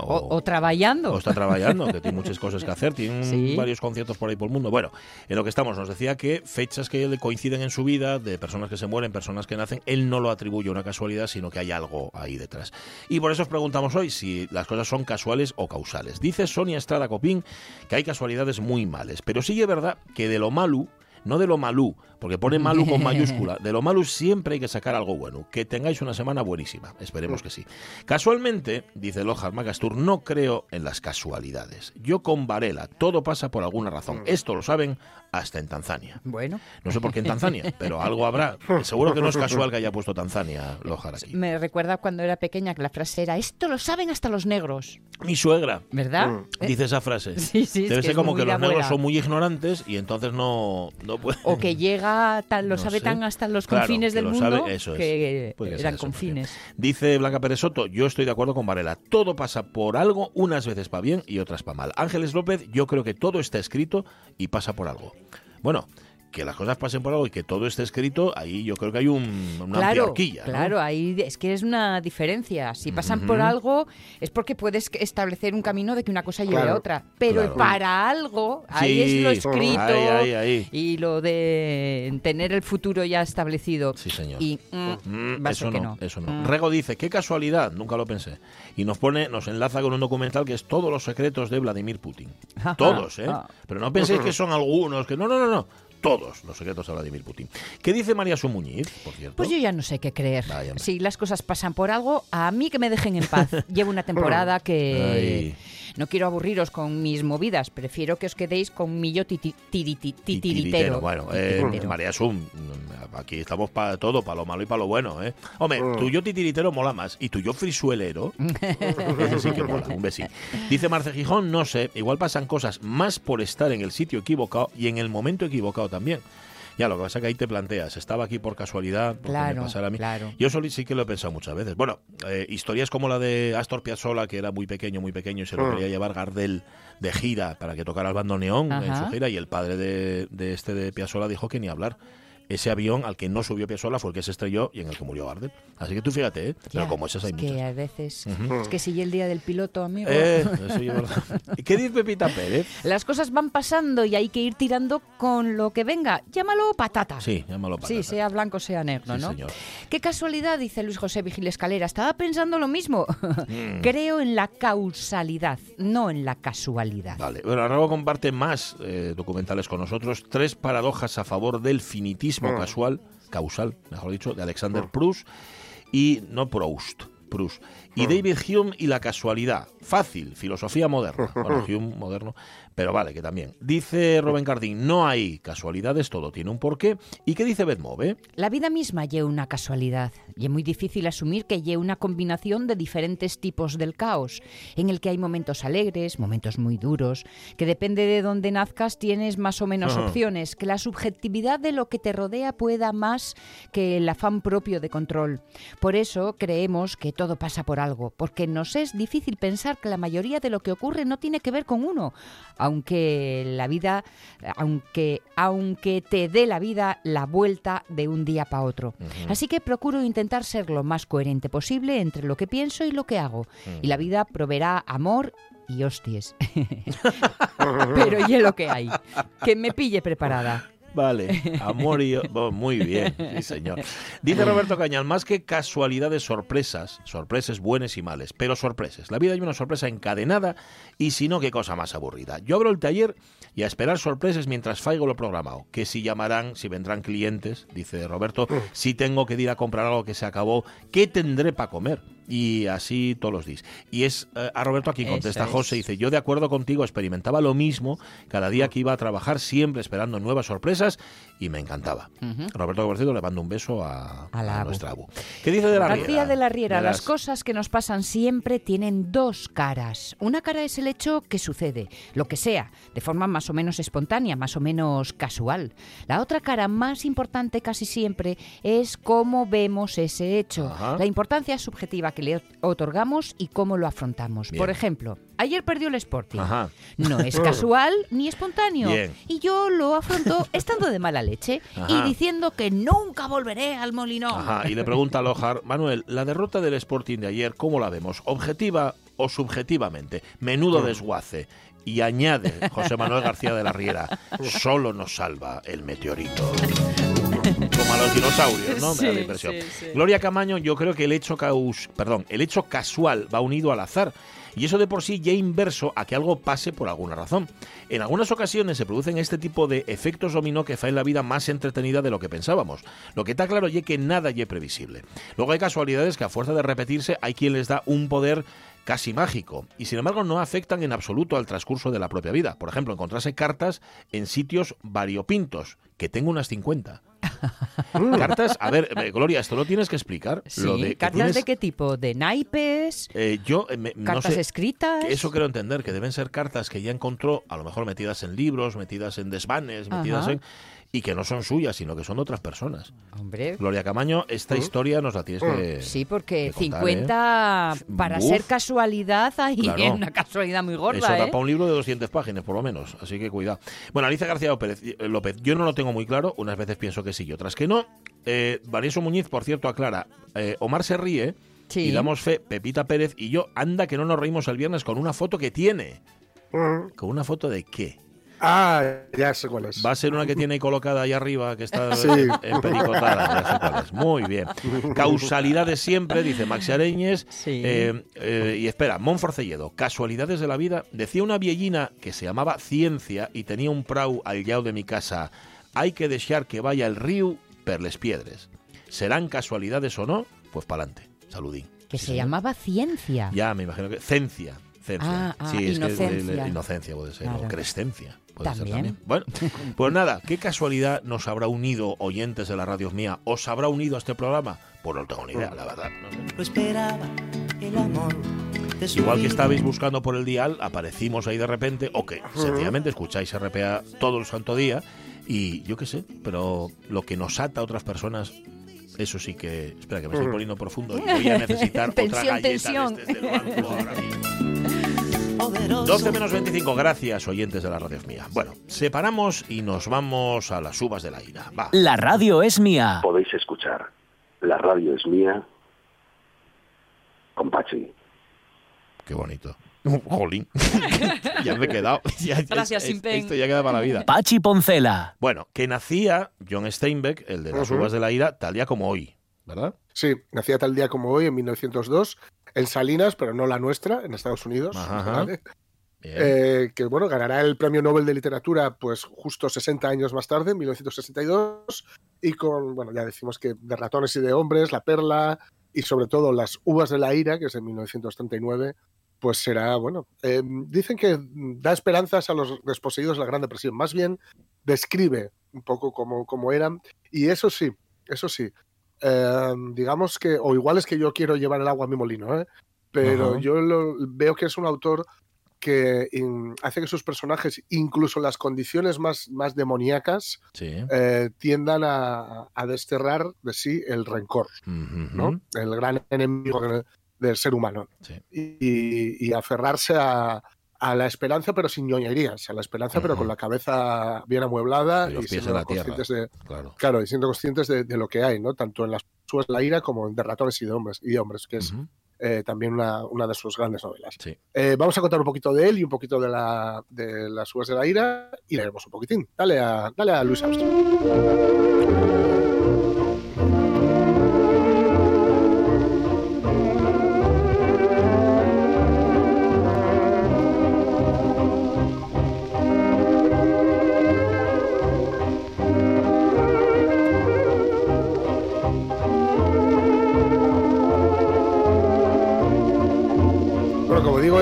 Speaker 2: O, o trabajando.
Speaker 1: O está trabajando, que tiene muchas cosas que hacer, tiene
Speaker 2: Sí.
Speaker 1: varios conciertos por ahí por el mundo. Bueno, en lo que estamos, nos decía que fechas que le coinciden en su vida, de personas que se mueren, personas que nacen, él no lo atribuye a una casualidad, sino que hay algo ahí detrás. Y por eso os preguntamos hoy si las cosas son casuales o causales. Dice Sonia Estrada Copín que hay casualidades muy males, pero sí es verdad que de lo malo no de lo malú, porque pone malú con mayúscula. De lo malú siempre hay que sacar algo bueno. Que tengáis una semana buenísima. Esperemos que sí. Casualmente, dice Lojar Magastur, no creo en las casualidades. Yo con Varela, todo pasa por alguna razón. Esto lo saben hasta en Tanzania.
Speaker 2: Bueno,
Speaker 1: No sé por qué en Tanzania, pero algo habrá. Seguro que no es casual que haya puesto Tanzania Lojar aquí.
Speaker 2: me recuerda cuando era pequeña que la frase era, esto lo saben hasta los negros,
Speaker 1: Mi suegra
Speaker 2: ¿verdad? Eh,
Speaker 1: dice esa frase.
Speaker 2: Sí, sí,
Speaker 1: Debe ser como que los negros
Speaker 2: abuela.
Speaker 1: son muy ignorantes y entonces no, no pueden...
Speaker 2: O que llega, tan, lo
Speaker 1: No
Speaker 2: sabe
Speaker 1: sé.
Speaker 2: tan hasta los
Speaker 1: Claro,
Speaker 2: confines del
Speaker 1: lo
Speaker 2: mundo
Speaker 1: sabe, eso es.
Speaker 2: que
Speaker 1: Puede
Speaker 2: eran
Speaker 1: eso,
Speaker 2: confines.
Speaker 1: Dice Blanca Pérez Soto, yo estoy de acuerdo con Varela. Todo pasa por algo, unas veces para bien y otras para mal. Ángeles López, yo creo que todo está escrito y pasa por algo. Bueno, que las cosas pasen por algo y que todo esté escrito, ahí yo creo que hay un, una amplia
Speaker 2: Claro,
Speaker 1: horquilla. ¿no?
Speaker 2: claro, ahí es que es una diferencia. Si pasan por algo es porque puedes establecer un camino de que una cosa lleve
Speaker 3: Claro,
Speaker 2: a otra. Pero
Speaker 1: claro.
Speaker 2: para algo, ahí
Speaker 1: Sí,
Speaker 2: es lo escrito
Speaker 1: ahí, ahí, ahí.
Speaker 2: y lo de tener el futuro ya establecido.
Speaker 1: Sí, señor.
Speaker 2: Y mm,
Speaker 1: Mm,
Speaker 2: a
Speaker 1: eso
Speaker 2: ser
Speaker 1: no,
Speaker 2: que no.
Speaker 1: eso no.
Speaker 2: Mm.
Speaker 1: Rego dice, qué casualidad, nunca lo pensé. Y nos pone, nos enlaza con un documental que es Todos los secretos de Vladimir Putin. Todos, ¿eh?
Speaker 2: Ah.
Speaker 1: Pero no penséis que son algunos, que no, no, no, no. Todos los secretos de Vladimir Putin. ¿Qué dice María Sumuñiz, por cierto?
Speaker 2: Pues yo ya no sé qué creer. Si las cosas pasan por algo, a mí que me dejen en paz. Llevo una temporada que no quiero aburriros con mis movidas. Prefiero que os quedéis con mi yo titiritero.
Speaker 1: Bueno, eh. María Sum, mm, aquí estamos para todo, para lo malo y para lo bueno, ¿eh? Hombre, tu yo titiritero mola más y tu yo frisuelero, sí que mola, un besito. Dice Marce Gijón, no sé, igual pasan cosas más por estar en el sitio equivocado y en el momento equivocado también. Ya, lo que pasa es que ahí te planteas, estaba aquí por casualidad, porque
Speaker 2: Claro,
Speaker 1: me pasara a mí.
Speaker 2: claro.
Speaker 1: Yo solo sí que lo he pensado muchas veces. Bueno, eh, historias como la de Astor Piazzolla, que era muy pequeño, muy pequeño, y se lo
Speaker 3: Mm.
Speaker 1: quería llevar Gardel de gira para que tocara el bandoneón en su gira, y el padre de, de este de Piazzolla dijo que ni hablar. Ese avión al que no subió Piazzolla fue el que se estrelló y en el que murió Gardel. Así que tú fíjate, ¿eh? Pero como esas hay
Speaker 2: es
Speaker 1: muchas.
Speaker 2: que a veces es que si el día del piloto, amigo.
Speaker 1: Eh, eso yo- ¿Y ¿Qué dice Pepita Pérez?
Speaker 2: Las cosas van pasando y hay que ir tirando con lo que venga. Llámalo patata.
Speaker 1: Sí, llámalo patata.
Speaker 2: Sí, sea blanco, sea negro,
Speaker 1: Sí,
Speaker 2: ¿no?
Speaker 1: señor.
Speaker 2: Qué casualidad, dice Luis José Vigil Escalera. Estaba pensando lo mismo.
Speaker 1: Mm.
Speaker 2: Creo en la causalidad, no en la casualidad.
Speaker 1: Vale, bueno, Arroba comparte más eh, documentales con nosotros. Tres paradojas a favor del finitismo casual, causal, mejor dicho, de Alexander Proust y no Proust. Proust. Y David Hume y la casualidad. Fácil, filosofía moderna. Bueno, Hume moderno, pero vale, que también. Dice Rubén Cardín, no hay casualidades, todo tiene un porqué. ¿Y qué dice Bedmove?
Speaker 2: La vida misma lleva una casualidad y es muy difícil asumir que lleva una combinación de diferentes tipos del caos, en el que hay momentos alegres, momentos muy duros, que depende de dónde nazcas tienes más o menos opciones, que la subjetividad de lo que te rodea pueda más que el afán propio de control. Por eso creemos que todo pasa por algo, porque nos es difícil pensar que la mayoría de lo que ocurre no tiene que ver con uno, aunque la vida, aunque, aunque te dé la vida la vuelta de un día para otro. Así que procuro intentar ser lo más coherente posible entre lo que pienso y lo que hago. Y la vida proveerá amor y hostias. Pero y es lo que hay. Que me pille preparada.
Speaker 1: Vale, amor y... oh, muy bien, sí señor. Dice Roberto Cañal, más que casualidades, sorpresas, sorpresas buenas y males, pero sorpresas. La vida hay una sorpresa encadenada y si no, qué cosa más aburrida. Yo abro el taller y a esperar sorpresas mientras faigo lo programado. Que si llamarán, si vendrán clientes, dice Roberto, si tengo que ir a comprar algo que se acabó, ¿qué tendré para comer? Y así todos los días. Y es eh, a Roberto a quien
Speaker 2: Eso
Speaker 1: contesta
Speaker 2: es.
Speaker 1: José, dice, yo de acuerdo contigo, experimentaba lo mismo cada día que iba a trabajar, siempre esperando nuevas sorpresas y me encantaba. Roberto, por cierto, le mando un beso a,
Speaker 2: A la
Speaker 1: a nuestra Abu. ¿Qué dice de la
Speaker 2: García
Speaker 1: Riera?
Speaker 2: de la Riera,
Speaker 1: De
Speaker 2: las cosas que nos pasan siempre tienen dos caras. Una cara es el hecho que sucede, lo que sea, de forma más o menos espontánea, más o menos casual. La otra cara más importante casi siempre es cómo vemos ese hecho,
Speaker 1: Ajá.
Speaker 2: la importancia subjetiva que le otorgamos y cómo lo afrontamos.
Speaker 1: Bien.
Speaker 2: Por ejemplo, ayer perdió el Sporting.
Speaker 1: Ajá.
Speaker 2: No es casual ni espontáneo.
Speaker 1: Bien.
Speaker 2: Y yo lo afronto estando de mala leche
Speaker 1: Ajá.
Speaker 2: y diciendo que nunca volveré al Molinón.
Speaker 1: Ajá, y le pregunta a Lojar, Manuel, la derrota del Sporting de ayer, ¿cómo la vemos? ¿Objetiva o subjetivamente? Menudo desguace. Y añade José Manuel García de la Riera, solo nos salva el meteorito. Como a los dinosaurios, ¿no? Me da la impresión. Gloria Camaño, yo creo que el hecho caus, perdón, el hecho casual va unido al azar. Y eso de por sí ya inverso a que algo pase por alguna razón. En algunas ocasiones se producen este tipo de efectos dominó que en la vida más entretenida de lo que pensábamos. Lo que está claro es que nada es previsible. Luego hay casualidades que a fuerza de repetirse hay quien les da un poder casi mágico y sin embargo no afectan en absoluto al transcurso de la propia vida. Por ejemplo, encontrarse cartas en sitios variopintos, que tengo unas 50. cartas, a ver, eh, Gloria, esto lo tienes que explicar.
Speaker 2: Sí,
Speaker 1: Lo de que
Speaker 2: ¿Cartas
Speaker 1: tienes-
Speaker 2: de qué tipo? ¿De naipes?
Speaker 1: eh, yo eh, no
Speaker 2: ¿Cartas
Speaker 1: sé,
Speaker 2: escritas?
Speaker 1: eso quiero entender, que deben ser cartas que ya encontró, a lo mejor metidas en libros, metidas en desvanes, metidas
Speaker 2: Ajá.
Speaker 1: en... y que no son suyas, sino que son de otras personas.
Speaker 2: Hombre,
Speaker 1: Gloria Camaño, esta historia nos la tienes que...
Speaker 2: sí, porque
Speaker 1: que contar,
Speaker 2: 50 para
Speaker 1: Uf.
Speaker 2: ser casualidad hay
Speaker 1: Claro.
Speaker 2: una casualidad muy
Speaker 1: Eso
Speaker 2: gorda,
Speaker 1: da
Speaker 2: ¿eh?
Speaker 1: para un libro de 200 páginas, por lo menos. Así que cuidado. Bueno, Alicia García López, eh, López, yo no lo tengo muy claro. Unas veces pienso que sí y otras que no. Eh, Vanessa Muñiz, por cierto, aclara. eh, Omar se ríe
Speaker 2: Sí.
Speaker 1: y damos fe, Pepita Pérez y yo, anda que no nos reímos el viernes con una foto que tiene.
Speaker 3: Mm.
Speaker 1: ¿Con una foto de qué?
Speaker 3: Ah, ya sé cuál es.
Speaker 1: Va a ser una que tiene ahí colocada ahí arriba, que está
Speaker 3: Sí.
Speaker 1: empericotada. ya sé cuál es. Muy bien. Causalidades siempre, dice Maxi Areñes.
Speaker 2: Sí.
Speaker 1: Eh, eh, y espera, Monforcelledo. Casualidades de la vida. Decía una viellina que se llamaba Ciencia y tenía un prau al lado de mi casa. Hay que desear que vaya el río per les piedres. ¿Serán casualidades o no? Pues pa'lante. Saludín.
Speaker 2: Que
Speaker 1: Sí,
Speaker 2: se
Speaker 1: señor.
Speaker 2: llamaba ciencia.
Speaker 1: Ya, me imagino que. Cencia.
Speaker 2: Ah, ah,
Speaker 1: sí, es que
Speaker 2: inocencia.
Speaker 1: eh, inocencia puede ser. O crescencia. Puede ser
Speaker 2: También.
Speaker 1: también. Bueno, pues nada, ¿qué casualidad nos habrá unido oyentes de la radio mía? ¿Os habrá unido a este programa? Pues no tengo ni idea, la verdad. no sé.
Speaker 9: esperaba el amor de su
Speaker 1: Igual que estabais buscando por el dial, aparecimos ahí de repente, o que sencillamente escucháis RPA todo el santo día, y yo qué sé, pero lo que nos ata a otras personas, eso sí que. Espera, que me estoy poniendo profundo y voy a necesitar otra
Speaker 2: Tensión,
Speaker 1: galleta
Speaker 2: tensión.
Speaker 1: de este del banco ahora mismo.
Speaker 9: Poderoso.
Speaker 1: 12 menos 25, gracias oyentes de la radio mía. Bueno, separamos y nos vamos a las uvas de la ira. Va.
Speaker 10: La radio es mía.
Speaker 7: Podéis escuchar La radio es mía con Pachi.
Speaker 1: Qué bonito. Jolín. ya me he quedado. Ya-
Speaker 2: Gracias,
Speaker 1: es-
Speaker 2: Simpen.
Speaker 1: Esto ya queda para la vida.
Speaker 10: Pachi Poncela.
Speaker 1: Bueno, que nacía John Steinbeck, el de las uvas de la ira, tal día como hoy, ¿verdad?
Speaker 3: Sí, nacía tal día como hoy, en 1902, en Salinas, pero no la nuestra, en Estados Unidos. Eh, que bueno, ganará el premio Nobel de Literatura pues justo 60 años más tarde, en 1962, y con, bueno, ya decimos que de ratones y de hombres, La Perla, y sobre todo Las Uvas de la Ira, que es de 1939, pues será, bueno, eh, dicen que da esperanzas a los desposeídos de la Gran Depresión, más bien describe un poco cómo, cómo eran, y eso sí, eso sí, eh, digamos que, o igual es que yo quiero llevar el agua a mi molino, ¿eh? pero yo lo- veo que es un autor que in- hace que sus personajes, incluso en las condiciones más, más demoníacas,
Speaker 1: Sí.
Speaker 3: eh, tiendan a, a desterrar de sí el rencor. ¿no? El gran enemigo de- del ser humano.
Speaker 1: Sí.
Speaker 3: Y, y aferrarse a, a la esperanza, pero sin ñoñerías, a la esperanza, pero con la cabeza bien amueblada
Speaker 1: Y
Speaker 3: siendo
Speaker 1: tierra.
Speaker 3: conscientes de,
Speaker 1: Claro.
Speaker 3: claro, y siendo conscientes de, de lo que hay, ¿no? Tanto en las suas de la ira como en de ratones y de hombres, y de hombres que es eh, también una, una de sus grandes novelas.
Speaker 1: Sí.
Speaker 3: Eh, vamos a contar un poquito de él y un poquito de, la, de las uvas de la ira y leeremos un poquitín. Dale a, dale a Luis Armstrong.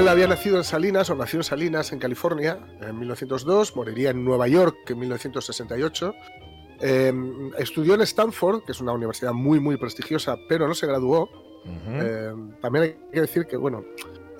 Speaker 3: Él había nacido en Salinas, o nació en Salinas, en California, en 1902, moriría en Nueva York en 1968. Eh, estudió en Stanford, que es una universidad muy, muy prestigiosa, pero no se graduó. Eh, también hay que decir que, bueno,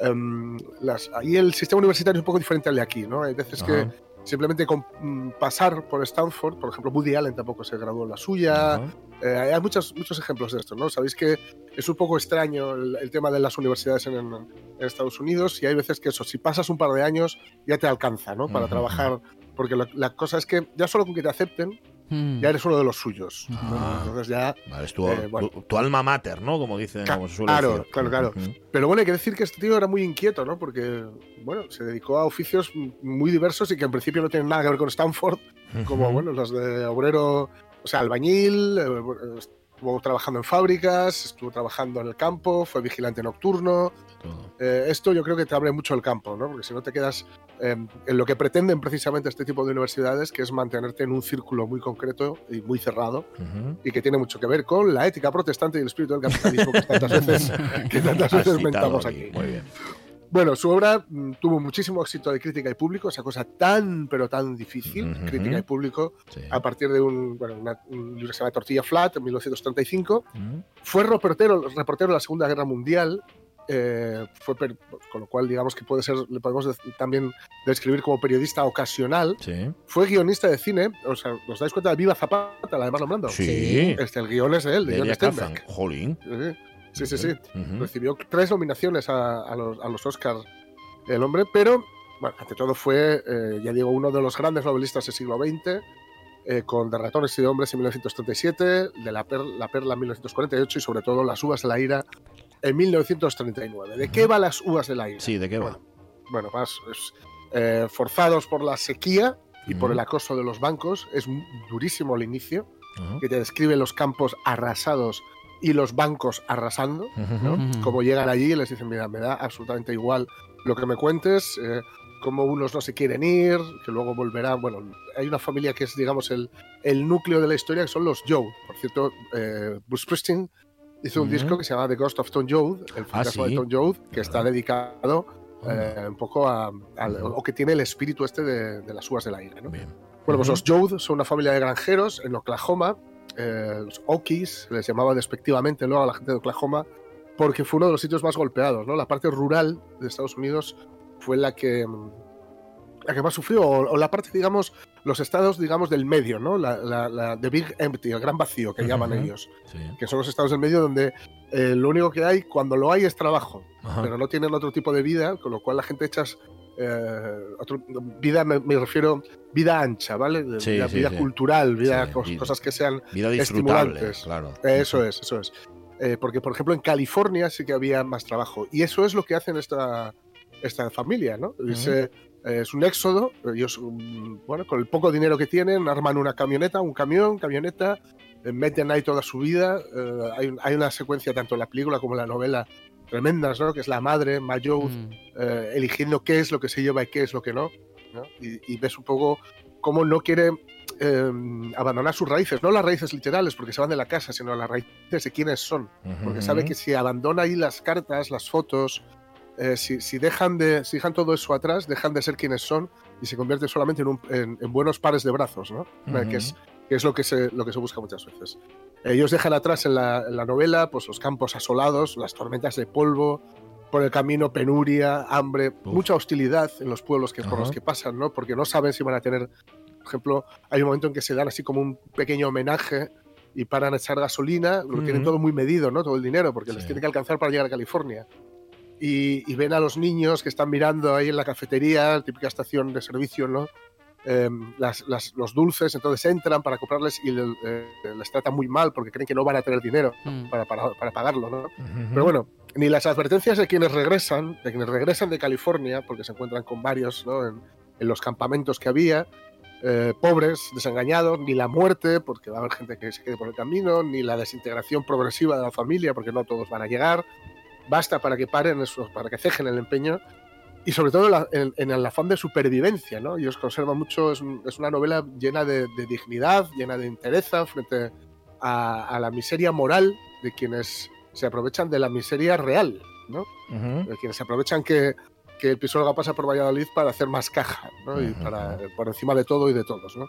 Speaker 3: em, las, ahí el sistema universitario es un poco diferente al de aquí, ¿no? Hay veces que. Simplemente con mm, pasar por Stanford, por ejemplo, Woody Allen tampoco se graduó en la suya. Eh, hay muchos, muchos ejemplos de esto, ¿no? Sabéis que es un poco extraño el, el tema de las universidades en, en Estados Unidos y hay veces que eso, si pasas un par de años, ya te alcanza, ¿no? Para trabajar. Porque lo- la cosa es que ya solo con que te acepten,
Speaker 2: Mm.
Speaker 3: ya eres uno de los suyos. ¿no?
Speaker 1: Ah.
Speaker 3: Entonces ya
Speaker 1: Vale, es tu,
Speaker 3: Eh, bueno.
Speaker 1: tu- tu alma mater, ¿no? Como dicen,
Speaker 3: Ca-
Speaker 1: como se suele
Speaker 3: claro,
Speaker 1: decir.
Speaker 3: claro, claro.
Speaker 1: Ujú.
Speaker 3: Pero bueno, hay que decir que este tío era muy inquieto, ¿no? Porque, bueno, se dedicó a oficios muy diversos y que en principio no tienen nada que ver con Stanford, como, bueno, los de obrero, o sea, albañil, eh, estuvo trabajando en fábricas, estuvo trabajando en el campo, fue vigilante nocturno.
Speaker 1: Todo.
Speaker 3: Eh, esto yo creo que te abre mucho el campo, ¿no? Porque si no te quedas eh, en lo que pretenden precisamente este tipo de universidades, que es mantenerte en un círculo muy concreto y muy cerrado,
Speaker 1: Ujú.
Speaker 3: y que tiene mucho que ver con la ética protestante y el espíritu del capitalismo que tantas veces, que tantas veces mentamos
Speaker 1: aquí. Muy bien.
Speaker 3: Bueno, su obra mm, tuvo muchísimo éxito de crítica y público, esa cosa tan, pero tan difícil,
Speaker 1: Ujú.
Speaker 3: crítica y público,
Speaker 1: Sí.
Speaker 3: a partir de un, bueno, una- un libro que se llama Tortilla Flat, en 1935.
Speaker 1: Ujú.
Speaker 3: Fue reportero, reportero de la Segunda Guerra Mundial, eh, fue con lo cual digamos que puede ser, le podemos también describir como periodista ocasional.
Speaker 1: Sí.
Speaker 3: Fue guionista de cine, o sea, ¿os dais cuenta de Viva Zapata, la de Marlon Brando?
Speaker 1: Sí.
Speaker 3: Este, el guion es de él, de
Speaker 1: De
Speaker 3: John.
Speaker 1: Jolín.
Speaker 3: Sí, sí, sí.
Speaker 1: Ujú.
Speaker 3: Recibió tres nominaciones a, a los, a los Oscars el hombre, pero bueno, ante todo fue, eh, ya digo, uno de los grandes novelistas del siglo XX, eh, con De ratones y de hombres en 1937, de La, Per- la Perla en 1948 y sobre todo Las uvas de la ira en 1939. ¿De qué va Las uvas de la ira?
Speaker 1: Sí, ¿de qué va?
Speaker 3: Bueno, bueno, más es, eh, forzados por la sequía y por el acoso de los bancos, es un- durísimo el inicio,
Speaker 1: Ujú.
Speaker 3: que te describe los campos arrasados y los bancos arrasando. ¿no?
Speaker 1: Ujú.
Speaker 2: Ujú.
Speaker 3: Como llegan allí y les dicen, mira, me da absolutamente igual lo que me cuentes, eh, como unos no se quieren ir, que luego volverán. Bueno, hay una familia que es, digamos, el, el núcleo de la historia, que son los Joe. Por cierto, eh, Bruce Springsteen hizo un disco que se llama The Ghost of Tom Joad, el fantasma
Speaker 1: sí.
Speaker 3: de Tom Joad, que está dedicado
Speaker 1: Anda.
Speaker 3: eh, un poco a, o que tiene el espíritu este de, de las uvas de la ira. ¿no?
Speaker 1: Bien.
Speaker 3: Bueno, pues los Joad son una familia de granjeros en Oklahoma. eh, los Okies, les llamaba despectivamente luego a la gente de Oklahoma, porque fue uno de los sitios más golpeados. ¿no? La parte rural de Estados Unidos fue la que, mm, la que más sufrió, o, o la parte, digamos, los estados, digamos, del medio, ¿no? La, la, la- the Big Empty, el gran vacío que llaman ellos,
Speaker 1: Sí.
Speaker 3: que son los estados del medio donde eh, lo único que hay, cuando lo hay, es trabajo pero no tienen otro tipo de vida, con lo cual la gente echa eh, otro- vida, me, me refiero vida ancha, ¿vale?
Speaker 1: Sí,
Speaker 3: vida
Speaker 1: sí,
Speaker 3: vida
Speaker 1: sí.
Speaker 3: cultural, vida,
Speaker 1: Sí,
Speaker 3: cos-
Speaker 1: vida.
Speaker 3: cosas que sean
Speaker 1: Vida
Speaker 3: estimulantes.
Speaker 1: claro.
Speaker 3: eso es, eso es. Eh, porque, por ejemplo, en California sí que había más trabajo. Y eso es lo que hacen esta, esta familia, ¿no? Eh, es un éxodo. Ellos, mm, bueno, con el poco dinero que tienen, arman una camioneta, un camión, camioneta, eh, meten ahí toda su vida. Eh, hay, hay una secuencia, tanto en la película como en la novela, tremendas, ¿no? Que es la madre, Mayo,
Speaker 2: Mm.
Speaker 3: eh, eligiendo qué es lo que se lleva y qué es lo que no. ¿no? Y, y ves un poco cómo no quiere eh, abandonar sus raíces, no las raíces literales porque se van de la casa, sino las raíces de quiénes son. Porque sabe que si abandona ahí las cartas, las fotos, eh, si, si dejan de, si dejan todo eso atrás, dejan de ser quienes son y se convierte solamente en, un- en- en buenos pares de brazos, ¿no? Eh, que, es, que es lo que se, lo que se busca muchas veces. Ellos dejan atrás en la, en la novela pues, los campos asolados, las tormentas de polvo, por el camino penuria, hambre, mucha hostilidad en los pueblos que, por
Speaker 1: Ajá.
Speaker 3: los que pasan, ¿no? Porque no saben si van a tener, por ejemplo, hay un momento en que se dan así como un pequeño homenaje y paran a echar gasolina, lo tienen
Speaker 1: Ujú.
Speaker 3: todo muy medido, ¿no? Todo el dinero, porque les
Speaker 1: Sí.
Speaker 3: tiene que alcanzar para llegar a California. Y, y ven a los niños que están mirando ahí en la cafetería, típica estación de servicio, ¿no? Em, las- las- los dulces, entonces entran para comprarles y le- eh, les tratan muy mal porque creen que no van a tener dinero
Speaker 2: Mm.
Speaker 3: para, para, para pagarlo, ¿no?
Speaker 1: Ujú.
Speaker 3: Pero bueno, ni las advertencias de quienes regresan, de quienes regresan de California, porque se encuentran con varios ¿no? en, en los campamentos que había, eh, pobres, desengañados, ni la muerte, porque va a haber gente que se quede por el camino, ni la desintegración progresiva de la familia, porque no todos van a llegar. Basta para que paren para que cejen el empeño. Y sobre todo la- en, en el afán de supervivencia, ¿no? Ellos conservan mucho, es, un- es una novela llena de, de dignidad, llena de entereza frente a, a la miseria moral de quienes se aprovechan de la miseria real. ¿no? Eh, quienes se aprovechan que, que el Pisuerga pasa por Valladolid para hacer más caja, ¿no? Y para, por encima de todo y de todos, ¿no?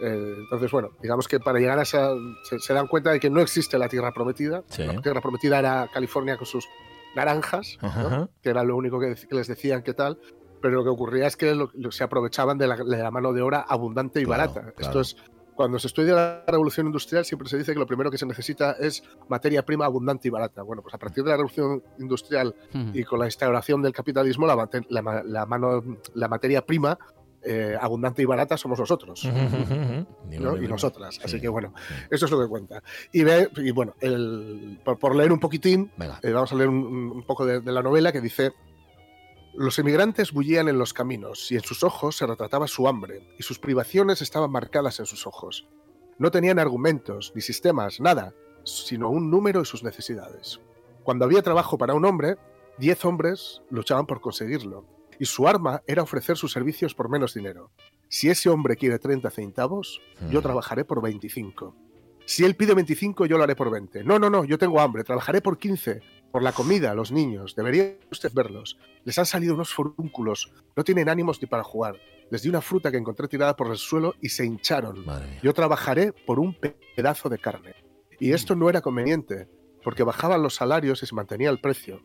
Speaker 3: Eh, entonces, bueno, digamos que para llegar a esa... Se, se dan cuenta de que no existe la Tierra Prometida.
Speaker 1: Sí.
Speaker 3: La Tierra Prometida era California con sus naranjas, que era lo único que, les decían que tal, pero lo que ocurría es que lo- lo- se aprovechaban de la, de la mano de obra abundante y
Speaker 1: Claro,
Speaker 3: barata.
Speaker 1: claro.
Speaker 3: Esto es, cuando se estudia la revolución industrial siempre se dice que lo primero que se necesita es materia prima abundante y barata. Bueno, pues a partir de la revolución industrial y con la instauración del capitalismo, la mano, la materia prima eh, abundante y barata somos nosotros. Y nosotras. Así
Speaker 1: Sí.
Speaker 3: que bueno, eso es lo que cuenta. Y, ve, y bueno, el, por, por leer un poquitín, eh, vamos a leer un, un poco de, de la novela que dice, los emigrantes bullían en los caminos y en sus ojos se retrataba su hambre y sus privaciones estaban marcadas en sus ojos. No tenían argumentos, ni sistemas, nada, sino un número y sus necesidades. Cuando había trabajo para un hombre, diez hombres luchaban por conseguirlo, y su arma era ofrecer sus servicios por menos dinero. Si ese hombre quiere 30 centavos, yo
Speaker 1: Mm.
Speaker 3: trabajaré por 25. Si él pide 25, yo lo haré por 20. No, no, no, yo tengo hambre, trabajaré por 15. Por la comida, los niños, debería usted verlos. Les han salido unos forúnculos, no tienen ánimos ni para jugar. Les di una fruta que encontré tirada por el suelo y se hincharon. Yo trabajaré por un pe- pedazo de carne. Y esto no era conveniente, porque bajaban los salarios y se mantenía el precio.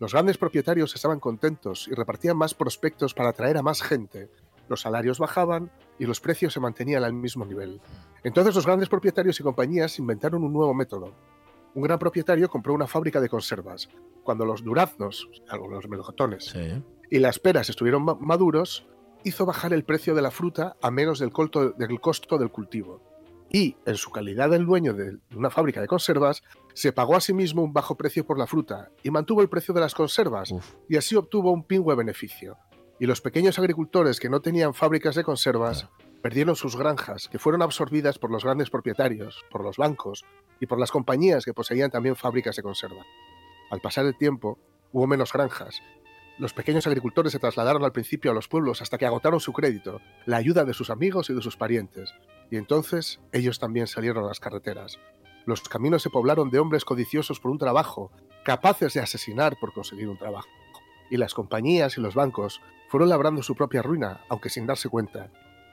Speaker 3: Los grandes propietarios estaban contentos y repartían más prospectos para atraer a más gente. Los salarios bajaban y los precios se mantenían al mismo nivel. Entonces los grandes propietarios y compañías inventaron un nuevo método. Un gran propietario compró una fábrica de conservas. Cuando los duraznos, los melocotones,
Speaker 1: Sí.
Speaker 3: y las peras estuvieron ma- maduros, hizo bajar el precio de la fruta a menos del costo del cultivo. Y, en su calidad de dueño de una fábrica de conservas, se pagó a sí mismo un bajo precio por la fruta y mantuvo el precio de las conservas,
Speaker 1: Uf.
Speaker 3: y así obtuvo un pingüe beneficio. Y los pequeños agricultores que no tenían fábricas de conservas perdieron sus granjas, que fueron absorbidas por los grandes propietarios, por los bancos y por las compañías que poseían también fábricas de conserva. Al pasar el tiempo, hubo menos granjas. Los pequeños agricultores se trasladaron al principio a los pueblos hasta que agotaron su crédito, la ayuda de sus amigos y de sus parientes, y entonces ellos también salieron a las carreteras. Los caminos se poblaron de hombres codiciosos por un trabajo, capaces de asesinar por conseguir un trabajo. Y las compañías y los bancos fueron labrando su propia ruina, aunque sin darse cuenta.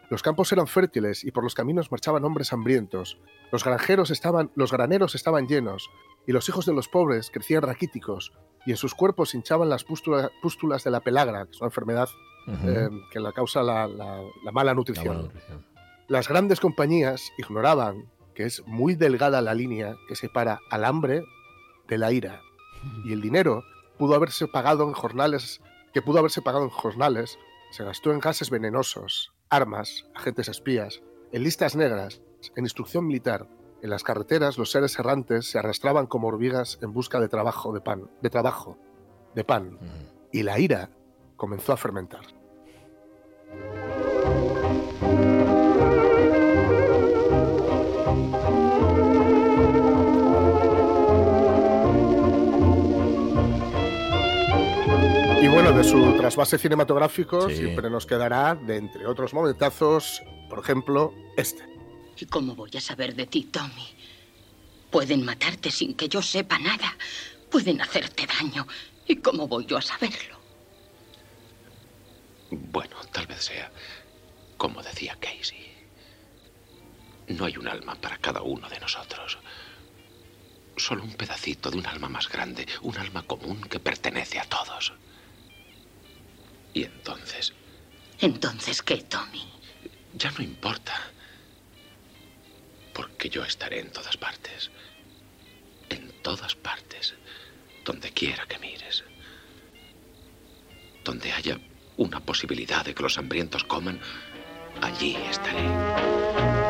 Speaker 3: Los campos eran fértiles y por los caminos marchaban hombres hambrientos. Los granjeros estaban, los graneros estaban llenos, y los hijos de los pobres crecían raquíticos, y en sus cuerpos hinchaban las pústula- pústulas de la pelagra, que es una enfermedad eh, que la causa la, la- la mala
Speaker 1: La
Speaker 3: nutrición. Las grandes compañías ignoraban que es muy delgada la línea que separa al hambre de la ira. Y el dinero pudo haberse pagado en jornales, que pudo haberse pagado en jornales, se gastó en gases venenosos, armas, agentes espías, en listas negras, en instrucción militar. En las carreteras los seres errantes se arrastraban como hormigas en busca de trabajo, de pan, de trabajo, de pan. Y la ira comenzó a fermentar. Su trasvase cinematográfico
Speaker 1: Sí.
Speaker 3: siempre nos quedará, de entre otros momentazos, por ejemplo, este.
Speaker 11: ¿Y cómo voy a saber de ti, Tommy? Pueden matarte sin que yo sepa nada. Pueden hacerte daño. ¿Y cómo voy yo a saberlo?
Speaker 12: Bueno, tal vez sea como decía Casey. No hay un alma para cada uno de nosotros. Solo un pedacito de un alma más grande, un alma común que pertenece a todos. Y entonces,
Speaker 11: Entonces, ¿qué, Tommy?
Speaker 12: ya no importa. Porque yo estaré en todas partes. En todas partes. Donde quiera que mires. Donde haya una posibilidad de que los hambrientos coman, allí estaré.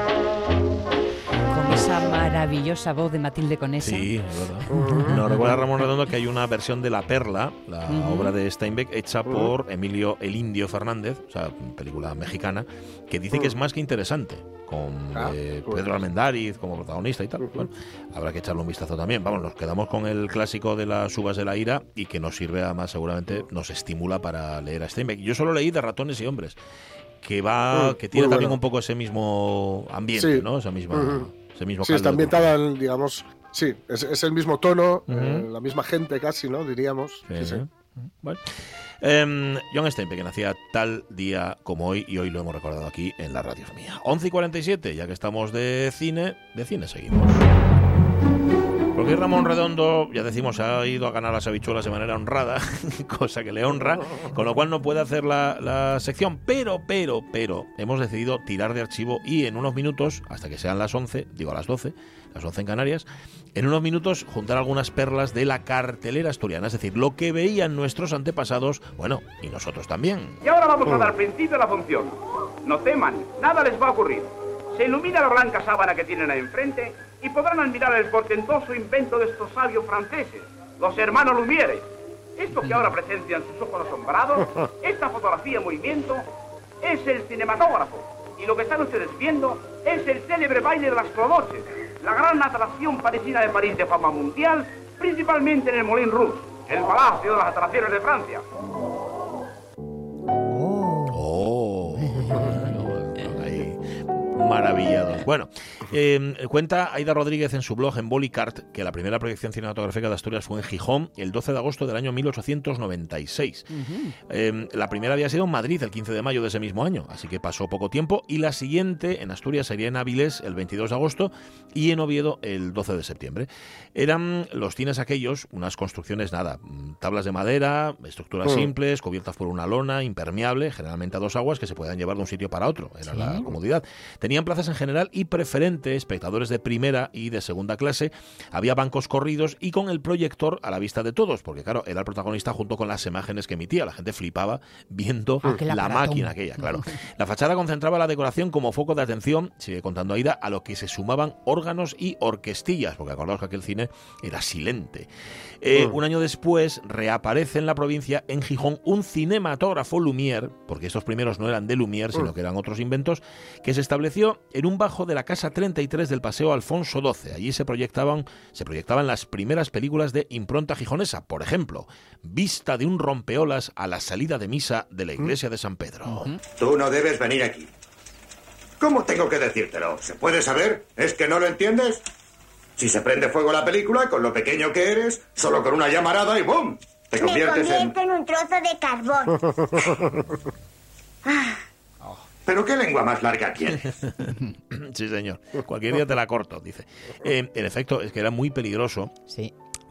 Speaker 2: Maravillosa voz de Matilde Conesa.
Speaker 1: Sí, es verdad. Nos recuerda Ramón Redondo que hay una versión de La Perla, la obra de Steinbeck, hecha por Emilio el Indio Fernández, o sea, película mexicana, que dice que es más que interesante, con
Speaker 3: Ah,
Speaker 1: eh,
Speaker 3: pues.
Speaker 1: Pedro Almendáriz como protagonista y tal. Bueno, habrá que echarle un vistazo también. Vamos, nos quedamos con el clásico de las uvas de la ira y que nos sirve además, seguramente, nos estimula para leer a Steinbeck. Yo solo leí de ratones y hombres, que va, que tiene también
Speaker 3: bueno.
Speaker 1: un poco ese mismo ambiente,
Speaker 3: Sí.
Speaker 1: ¿no? Esa misma. Ese mismo
Speaker 3: Sí, está ambientada, en, digamos, Sí, es, es el mismo tono,
Speaker 1: Ujú.
Speaker 3: eh, la misma gente casi, ¿no? Diríamos.
Speaker 1: Sí,
Speaker 3: Sí, sí.
Speaker 1: Bueno. Em, John Steinbeck, que nacía tal día como hoy, y hoy lo hemos recordado aquí en la radio mía. 11 y 47, ya que estamos de cine, de cine seguimos. Porque Ramón Redondo, ya decimos, ha ido a ganar las habichuelas de manera honrada, cosa que le honra, con lo cual no puede hacer la, la sección, pero, pero, pero, hemos decidido tirar de archivo y en unos minutos, hasta que sean las 11, digo a las 12, las 11 en Canarias, en unos minutos juntar algunas perlas de la cartelera asturiana, es decir, lo que veían nuestros antepasados, bueno, y nosotros también.
Speaker 13: Y ahora vamos a dar principio a la función. No teman, nada les va a ocurrir. Se ilumina la blanca sábana que tienen ahí enfrente y podrán admirar el portentoso invento de estos sabios franceses, los hermanos Lumière. Esto que ahora presencian sus ojos asombrados, esta fotografía en movimiento, es el cinematógrafo. Y lo que están ustedes viendo es el célebre baile de las clodoches, la gran atracción parisina de París de fama mundial, principalmente en el Moulin Rouge, el palacio de las atracciones de Francia.
Speaker 1: Maravillados. Bueno, eh, cuenta Aida Rodríguez en su blog en Bolicart que la primera proyección cinematográfica de Asturias fue en Gijón el 12 de agosto del año 1896. Eh, la primera había sido en Madrid el 15 de mayo de ese mismo año, así que pasó poco tiempo. Y la siguiente en Asturias sería en Avilés el 22 de agosto y en Oviedo el 12 de septiembre. Eran los cines aquellos, unas construcciones, nada, mm, tablas de madera, estructuras
Speaker 3: Mm.
Speaker 1: simples, cubiertas por una lona, impermeable, generalmente a dos aguas, que se puedan llevar de un sitio para otro. Era la comodidad. Tenían plazas en general y preferente, espectadores de primera y de segunda clase. Había bancos corridos y con el proyector a la vista de todos, porque claro, era el protagonista junto con las imágenes que emitía. La gente flipaba viendo
Speaker 2: Aquel
Speaker 1: la
Speaker 2: aparatón.
Speaker 1: máquina aquella, claro. La fachada concentraba la decoración como foco de atención, sigue contando Aida, a lo que se sumaban órganos y orquestillas, porque acordaos que aquel cine era silente. Eh,
Speaker 3: Mm.
Speaker 1: Un año después reaparece en la provincia, en Gijón, un cinematógrafo Lumière, porque estos primeros no eran de Lumière, sino que eran otros inventos, que se estableció en un bajo de la Casa 33 del Paseo Alfonso XII. Allí se proyectaban, se proyectaban las primeras películas de impronta gijonesa, por ejemplo, Vista de un rompeolas a la salida de misa de la iglesia de San Pedro.
Speaker 14: Tú no debes venir aquí. ¿Cómo tengo que decírtelo? ¿Se puede saber? ¿Es que no lo entiendes? Si se prende fuego la película, con lo pequeño que eres, solo con una llamarada y ¡boom! Te
Speaker 15: Me
Speaker 14: conviertes en...
Speaker 15: convierto en un trozo de carbón.
Speaker 14: ¿Pero qué lengua más larga tienes?
Speaker 1: Sí, señor. Cualquier día te la corto, dice. Eh, en efecto, es que era muy peligroso.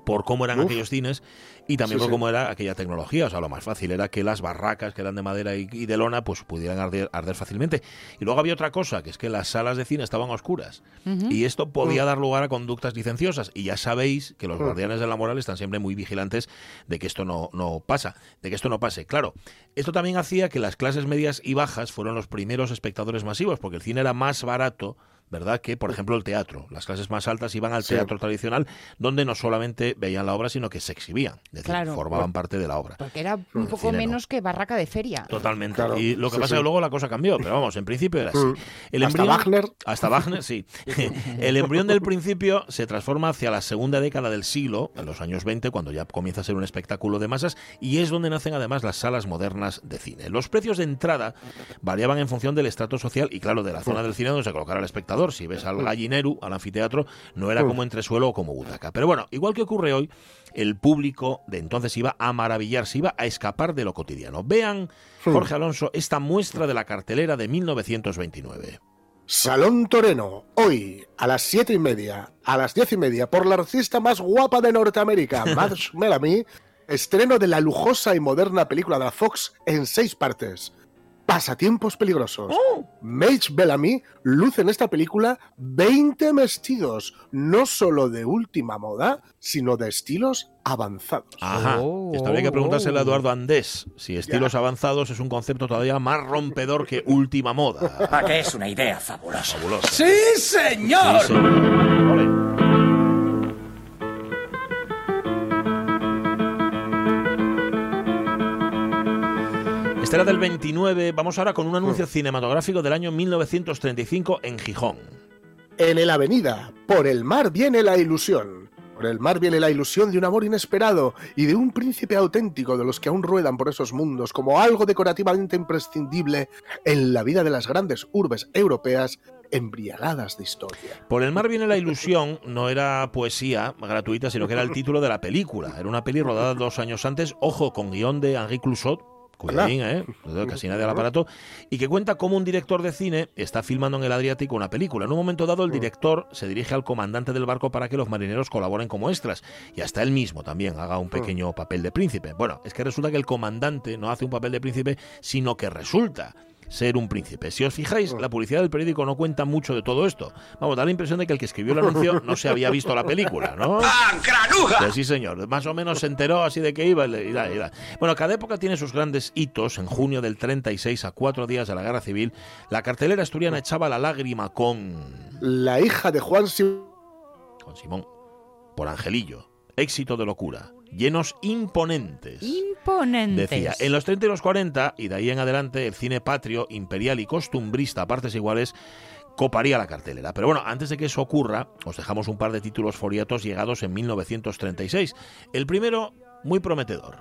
Speaker 1: Por cómo eran
Speaker 3: Uf.
Speaker 1: aquellos cines y también
Speaker 3: Sí,
Speaker 1: por cómo era aquella tecnología. O sea, lo más fácil era que las barracas que eran de madera y, y de lona pues pudieran arder, arder fácilmente. Y luego había otra cosa, que es que las salas de cine estaban oscuras. Y esto podía
Speaker 3: Mm.
Speaker 1: dar lugar a conductas licenciosas. Y ya sabéis que los
Speaker 3: Mm.
Speaker 1: guardianes de la moral están siempre muy vigilantes de que esto no, no pasa, de que esto no pase. Claro, esto también hacía que las clases medias y bajas fueron los primeros espectadores masivos, porque el cine era más barato. ¿Verdad? Que, por ejemplo, el teatro. Las clases más altas iban al
Speaker 3: Sí.
Speaker 1: teatro tradicional, donde no solamente veían la obra, sino que se exhibían. Es decir,
Speaker 2: Claro.
Speaker 1: formaban parte de la obra.
Speaker 2: Porque era un poco
Speaker 1: cine no.
Speaker 2: menos que barraca de feria.
Speaker 1: Totalmente.
Speaker 3: Claro,
Speaker 1: y lo que
Speaker 3: sí,
Speaker 1: pasa
Speaker 3: sí.
Speaker 1: es que luego la cosa cambió, pero vamos, en principio era así.
Speaker 3: Mm.
Speaker 1: El
Speaker 3: Hasta
Speaker 1: embrión-
Speaker 3: Wagner.
Speaker 1: Hasta Wagner, sí. El embrión del principio se transforma hacia la segunda década del siglo, en los años 20, cuando ya comienza a ser un espectáculo de masas, y es donde nacen además las salas modernas de cine. Los precios de entrada variaban en función del estrato social y, claro, de la zona del cine donde se colocara el espectador. Si ves al gallinero, al anfiteatro, no era como entresuelo o como butaca. Pero bueno, igual que ocurre hoy, el público de entonces iba a maravillarse, iba a escapar de lo cotidiano. Vean, Jorge Alonso, esta muestra de la cartelera de 1929.
Speaker 3: Salón Toreno, hoy a las siete y media, a las diez y media, por la artista más guapa de Norteamérica, Marsh Bellamy, estreno de la lujosa y moderna película de la Fox en seis partes. Pasatiempos peligrosos. Mage Bellamy luce en esta película 20 vestidos, no solo de última moda, sino de estilos avanzados.
Speaker 1: Ajá. Esto habría que preguntárselo a Eduardo Andés. Si estilos avanzados es un concepto todavía más rompedor que última moda.
Speaker 16: ¿A qué es una idea fabulosa?
Speaker 1: Fabulosa.
Speaker 16: ¡Sí, señor!
Speaker 1: Sí. Este era del 29. Vamos ahora con un anuncio cinematográfico del año 1935 en Gijón.
Speaker 3: En el Avenida, por el mar viene la ilusión. Por el mar viene la ilusión de un amor inesperado y de un príncipe auténtico de los que aún ruedan por esos mundos como algo decorativamente imprescindible en la vida de las grandes urbes europeas embriagadas de historia.
Speaker 1: Por el mar viene la ilusión no era poesía gratuita, sino que era el título de la película. Era una peli rodada dos años antes, ojo, con guion de Henri Clouzot, cuidadín, ¿eh? casi nadie al aparato, y que cuenta cómo un director de cine está filmando en el Adriático una película. En un momento dado, el director se dirige al comandante del barco para que los marineros colaboren como extras, y hasta él mismo también haga un pequeño papel de príncipe. Bueno, es que resulta que el comandante no hace un papel de príncipe, sino que resulta ser un príncipe. Si os fijáis, la publicidad del periódico no cuenta mucho de todo esto. Vamos, da la impresión de que el que escribió el anuncio no se había visto la película, ¿no?
Speaker 4: ¡Ah, granuja!
Speaker 1: Pues sí, señor. Más o menos se enteró así de que iba. y da, y da. Bueno, cada época tiene sus grandes hitos. En junio del 36, a cuatro días de la Guerra Civil, la cartelera asturiana echaba la lágrima con...
Speaker 3: La hija de Juan Simón.
Speaker 1: Con Simón. Por Angelillo. Éxito de locura. Llenos imponentes.
Speaker 2: Imponentes.
Speaker 1: Decía, en los 30 y los 40, y de ahí en adelante, el cine patrio, imperial y costumbrista a partes iguales coparía la cartelera. Pero bueno, antes de que eso ocurra, os dejamos un par de títulos foriatos llegados en 1936. El primero, muy prometedor.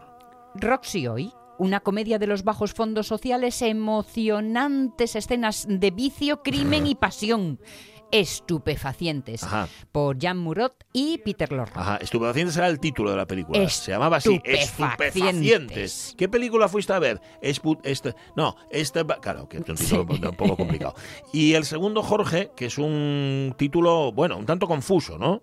Speaker 2: Roxy hoy. Una comedia de los bajos fondos sociales, emocionantes escenas de vicio, crimen y pasión. Estupefacientes.
Speaker 1: Ajá.
Speaker 2: Por Jan Murot y Peter Lorre.
Speaker 1: Ajá, Estupefacientes era el título de la película. Se llamaba así,
Speaker 2: Estupefacientes.
Speaker 1: ¿Qué película fuiste a ver? Espu- este, no, este, claro, que es un título un poco complicado. Y el segundo, Jorge, que es un título, bueno, un tanto confuso, ¿no?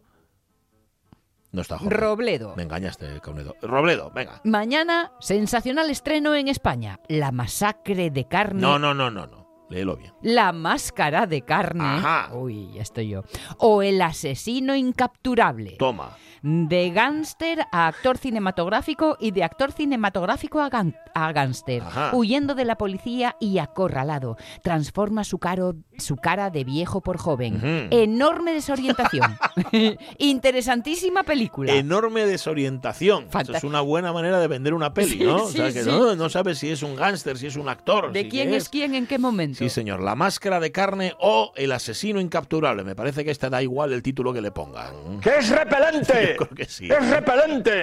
Speaker 1: No está Jorge.
Speaker 2: Robledo.
Speaker 1: Me engañaste, Caunedo. Robledo, venga.
Speaker 2: Mañana, sensacional estreno en España. La masacre de carne.
Speaker 1: No, no, no, no, no. Léelo bien.
Speaker 2: La máscara de carne.
Speaker 1: Ajá.
Speaker 2: Uy, ya estoy yo. O el asesino incapturable.
Speaker 1: Toma.
Speaker 2: De gánster a actor cinematográfico y de actor cinematográfico a.
Speaker 1: Ajá.
Speaker 2: Huyendo de la policía y acorralado. Transforma su, caro, su cara de viejo por joven. Enorme desorientación. Interesantísima película.
Speaker 1: Enorme desorientación. Eso es una buena manera de vender una peli,
Speaker 2: Sí,
Speaker 1: ¿no? o sea, que
Speaker 2: sí.
Speaker 1: no, no sabes si es un gángster, si es un actor.
Speaker 2: ¿De
Speaker 1: si
Speaker 2: quién es quién en qué momento?
Speaker 1: Sí, señor. La máscara de carne o el asesino incapturable. Me parece que este da igual el título que le pongan.
Speaker 6: ¡Que es repelente!
Speaker 1: Yo creo que sí.
Speaker 6: ¡Es repelente!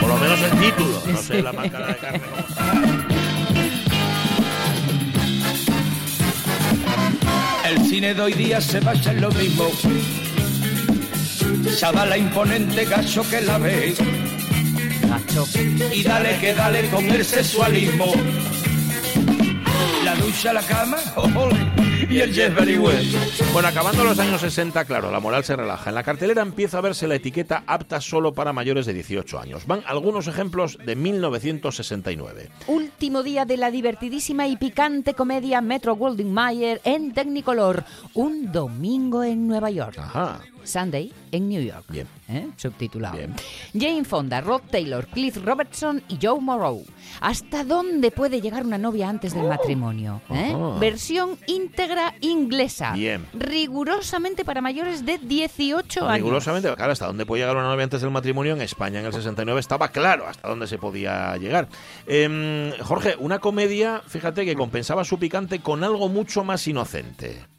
Speaker 1: Por lo menos el título. No sé, la máscara de carne. cómo.
Speaker 17: El cine de hoy día se basa en lo mismo. Chavala imponente, gacho que la ve.
Speaker 2: Gacho.
Speaker 17: Y dale que dale con el sexualismo. La ducha, la cama, ole, y el Jeff Very well.
Speaker 1: Bueno, acabando los años 60, claro, la moral se relaja. En la cartelera empieza a verse la etiqueta apta solo para mayores de 18 años. Van algunos ejemplos de 1969.
Speaker 2: Último día de la divertidísima y picante comedia Metro Goldwyn Mayer en Technicolor. Un domingo en Nueva York.
Speaker 1: Ajá.
Speaker 2: Sunday en New York.
Speaker 1: Bien.
Speaker 2: ¿Eh? Subtitulado. Jane Fonda, Rod Taylor, Cliff Robertson y Joe Morrow. ¿Hasta dónde puede llegar una novia antes del matrimonio? ¿Eh? Versión íntegra inglesa.
Speaker 1: Bien.
Speaker 2: Rigurosamente para mayores de 18 años.
Speaker 1: Rigurosamente, claro, hasta dónde puede llegar una novia antes del matrimonio en España en el 69 estaba claro hasta dónde se podía llegar. Em, Jorge, una comedia, fíjate que compensaba su picante con algo mucho más inocente.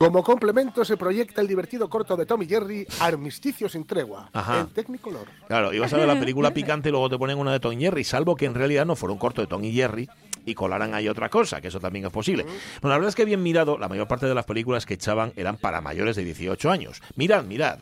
Speaker 3: Como complemento se proyecta el divertido corto de Tommy Jerry, Armisticio sin tregua,
Speaker 1: Ajá.
Speaker 3: en Technicolor.
Speaker 1: Claro, ibas a ver la película picante y luego te ponen una de Tom y Jerry, salvo que en realidad no fuera un corto de Tom y Jerry y colaran ahí otra cosa, que eso también es posible. Bueno, la verdad es que bien mirado, la mayor parte de las películas que echaban eran para mayores de 18 años. Mirad, mirad.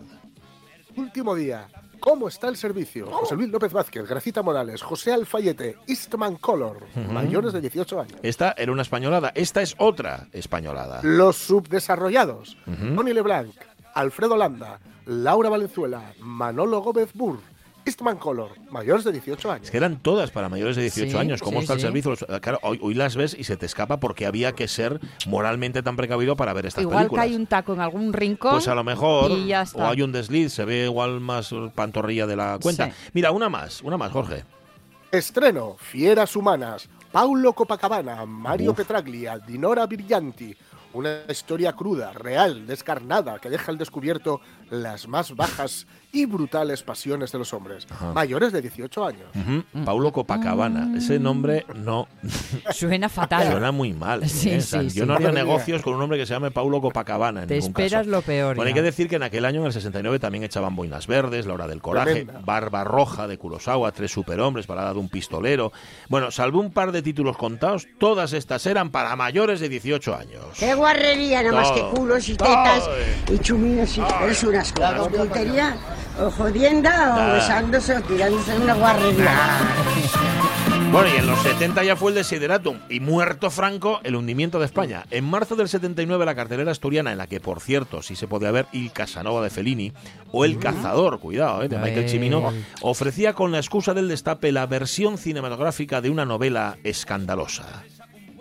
Speaker 3: Último día. ¿Cómo está el servicio? José Luis López Vázquez, Gracita Morales, José Alfayete, Eastman Color,
Speaker 1: Ujú.
Speaker 3: mayores de 18 años.
Speaker 1: Esta era una españolada, esta es otra españolada.
Speaker 3: Los subdesarrollados.
Speaker 1: Ujú.
Speaker 3: Tony LeBlanc, Alfredo Landa, Laura Valenzuela, Manolo Gómez Burr, Eastman Color, mayores de 18 años.
Speaker 1: Es que eran todas para mayores de 18
Speaker 3: Sí,
Speaker 1: años. ¿Cómo
Speaker 3: sí,
Speaker 1: está el
Speaker 3: sí.
Speaker 1: servicio? Los- Claro, hoy, hoy las ves y se te escapa porque había que ser moralmente tan precavido para ver estas
Speaker 2: Igual
Speaker 1: películas.
Speaker 2: que hay un taco en algún rincón.
Speaker 1: Pues a lo mejor,
Speaker 2: Y ya
Speaker 1: o
Speaker 2: está.
Speaker 1: hay un desliz, se ve igual más pantorrilla de la cuenta.
Speaker 3: Sí.
Speaker 1: Mira, una más, una más, Jorge.
Speaker 3: Estreno, Fieras Humanas, Paulo Copacabana, Mario
Speaker 1: Uf.
Speaker 3: Petraglia, Dinora Brillanti. Una historia cruda, real, descarnada, que deja al descubierto las más bajas y brutales pasiones de los hombres, mayores de 18 años.
Speaker 1: Ujú, Paulo Copacabana. Ese nombre no.
Speaker 2: Suena fatal.
Speaker 1: Suena muy mal. ¿eh?
Speaker 2: Sí,
Speaker 1: O sea,
Speaker 2: sí,
Speaker 1: yo
Speaker 2: sí.
Speaker 1: no haría negocios con un hombre que se llame Paulo Copacabana. En
Speaker 2: Te
Speaker 1: ningún
Speaker 2: esperas
Speaker 1: caso.
Speaker 2: lo peor.
Speaker 1: Bueno, hay
Speaker 2: ya.
Speaker 1: que decir que en aquel año, en el 69, también echaban Boinas Verdes, La Hora del Coraje,
Speaker 3: Tremenda.
Speaker 1: Barba Roja de Kurosawa, Tres Superhombres, Balada de un Pistolero. Bueno, salvo un par de títulos contados, todas estas eran para mayores de 18 años.
Speaker 18: Qué guarrería, nada más que culos y tetas
Speaker 1: Todo.
Speaker 18: y chuminos y es una escuela. O puntería, o jodienda, o
Speaker 1: Ah.
Speaker 18: besándose, o tirándose en una guarrería.
Speaker 1: Bueno, y en los 70 ya fue el desideratum. Y muerto Franco, el hundimiento de España. En marzo del 79, la cartelera asturiana, en la que, por cierto, sí se podía ver Il Casanova de Fellini, o El Cazador, cuidado, eh, de Michael
Speaker 2: Ay.
Speaker 1: Cimino, ofrecía con la excusa del destape la versión cinematográfica de una novela escandalosa.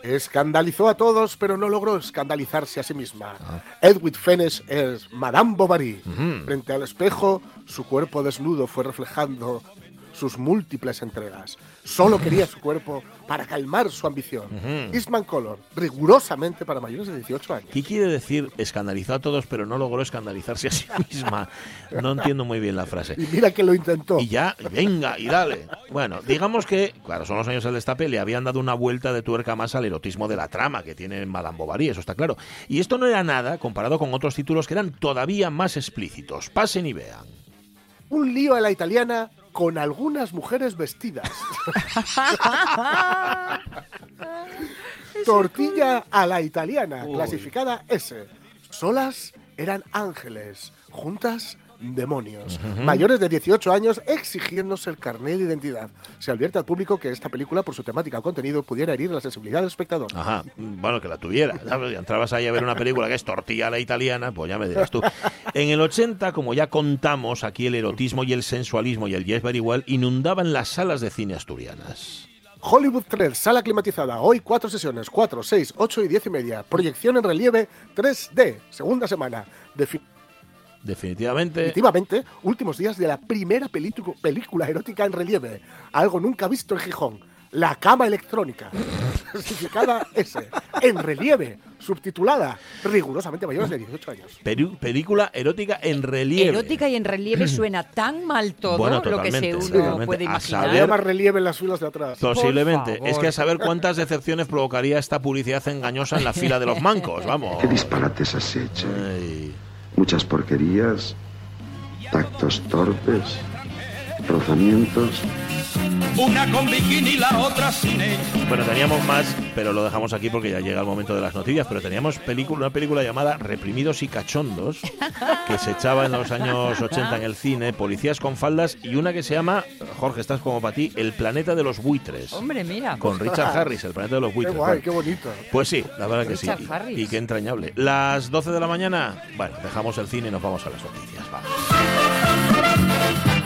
Speaker 3: Escandalizó a todos, pero no logró escandalizarse a sí misma. Edwin Fenech es Madame Bovary. Frente al espejo, su cuerpo desnudo fue reflejando sus múltiples entregas. Solo quería su cuerpo para calmar su ambición.
Speaker 1: Ujú.
Speaker 3: Eastman Color, rigurosamente para mayores de 18 años.
Speaker 1: ¿Qué quiere decir escandalizó a todos, pero no logró escandalizarse a sí misma? No entiendo muy bien la frase.
Speaker 3: Y mira que lo intentó.
Speaker 1: Y ya, venga, y dale. Bueno, digamos que, claro, son los años del destape, le habían dado una vuelta de tuerca más al erotismo de la trama que tiene Madame Bovary, eso está claro. Y esto no era nada comparado con otros títulos que eran todavía más explícitos. Pasen y vean.
Speaker 3: Un lío a la italiana con algunas mujeres vestidas. Tortilla a la italiana,
Speaker 1: Uy.
Speaker 3: clasificada S. Solas eran ángeles, juntas demonios. Mayores de 18 años exigiéndose el carnet de identidad. Se advierte al público que esta película, por su temática o contenido, pudiera herir la sensibilidad del espectador.
Speaker 1: Ajá, bueno, que la tuviera. Entrabas ahí a ver una película que es tortilla a la italiana, pues ya me dirás tú. En el 80, como ya contamos, aquí el erotismo y el sensualismo y el yes very well inundaban las salas de cine asturianas.
Speaker 3: Hollywood 3, sala climatizada. Hoy cuatro sesiones, 4, 6, 8 y 10 y media. Proyección en relieve 3D, segunda semana. Defi-
Speaker 1: Definitivamente.
Speaker 3: Definitivamente, últimos días de la primera película, película erótica en relieve. Algo nunca visto en Gijón. La cama electrónica. Certificada S. En relieve. Subtitulada. Rigurosamente mayores de 18 años.
Speaker 1: Peri- película erótica en relieve.
Speaker 2: Erótica y en relieve suena tan mal todo
Speaker 1: Bueno,
Speaker 2: lo que se
Speaker 1: totalmente,
Speaker 2: uno
Speaker 1: totalmente.
Speaker 2: puede
Speaker 1: A
Speaker 2: imaginar.
Speaker 1: saber-
Speaker 3: Había más relieve en las filas de atrás.
Speaker 1: Posiblemente. Es que a saber cuántas decepciones provocaría esta publicidad engañosa en la fila de los mancos, vamos.
Speaker 19: ¿Qué disparates has hecho?
Speaker 1: Ay.
Speaker 19: Muchas porquerías, tactos torpes, rozamientos.
Speaker 17: Una con bikini y la otra sin ella.
Speaker 1: Bueno, teníamos más, pero lo dejamos aquí porque ya llega el momento de las noticias. Pero teníamos película, una película llamada Reprimidos y Cachondos, que se echaba en los años 80 en el cine, Policías con faldas, y una que se llama, Jorge, estás como para ti, El planeta de los buitres.
Speaker 2: Hombre, mira.
Speaker 1: Con Richard Harris, El planeta de los
Speaker 3: Qué
Speaker 1: buitres.
Speaker 3: guay,
Speaker 1: Bueno,
Speaker 3: qué bonito.
Speaker 1: Pues sí, la verdad que sí. Y qué entrañable. Las 12 de la mañana, bueno, dejamos el cine y nos vamos a las noticias. Vamos.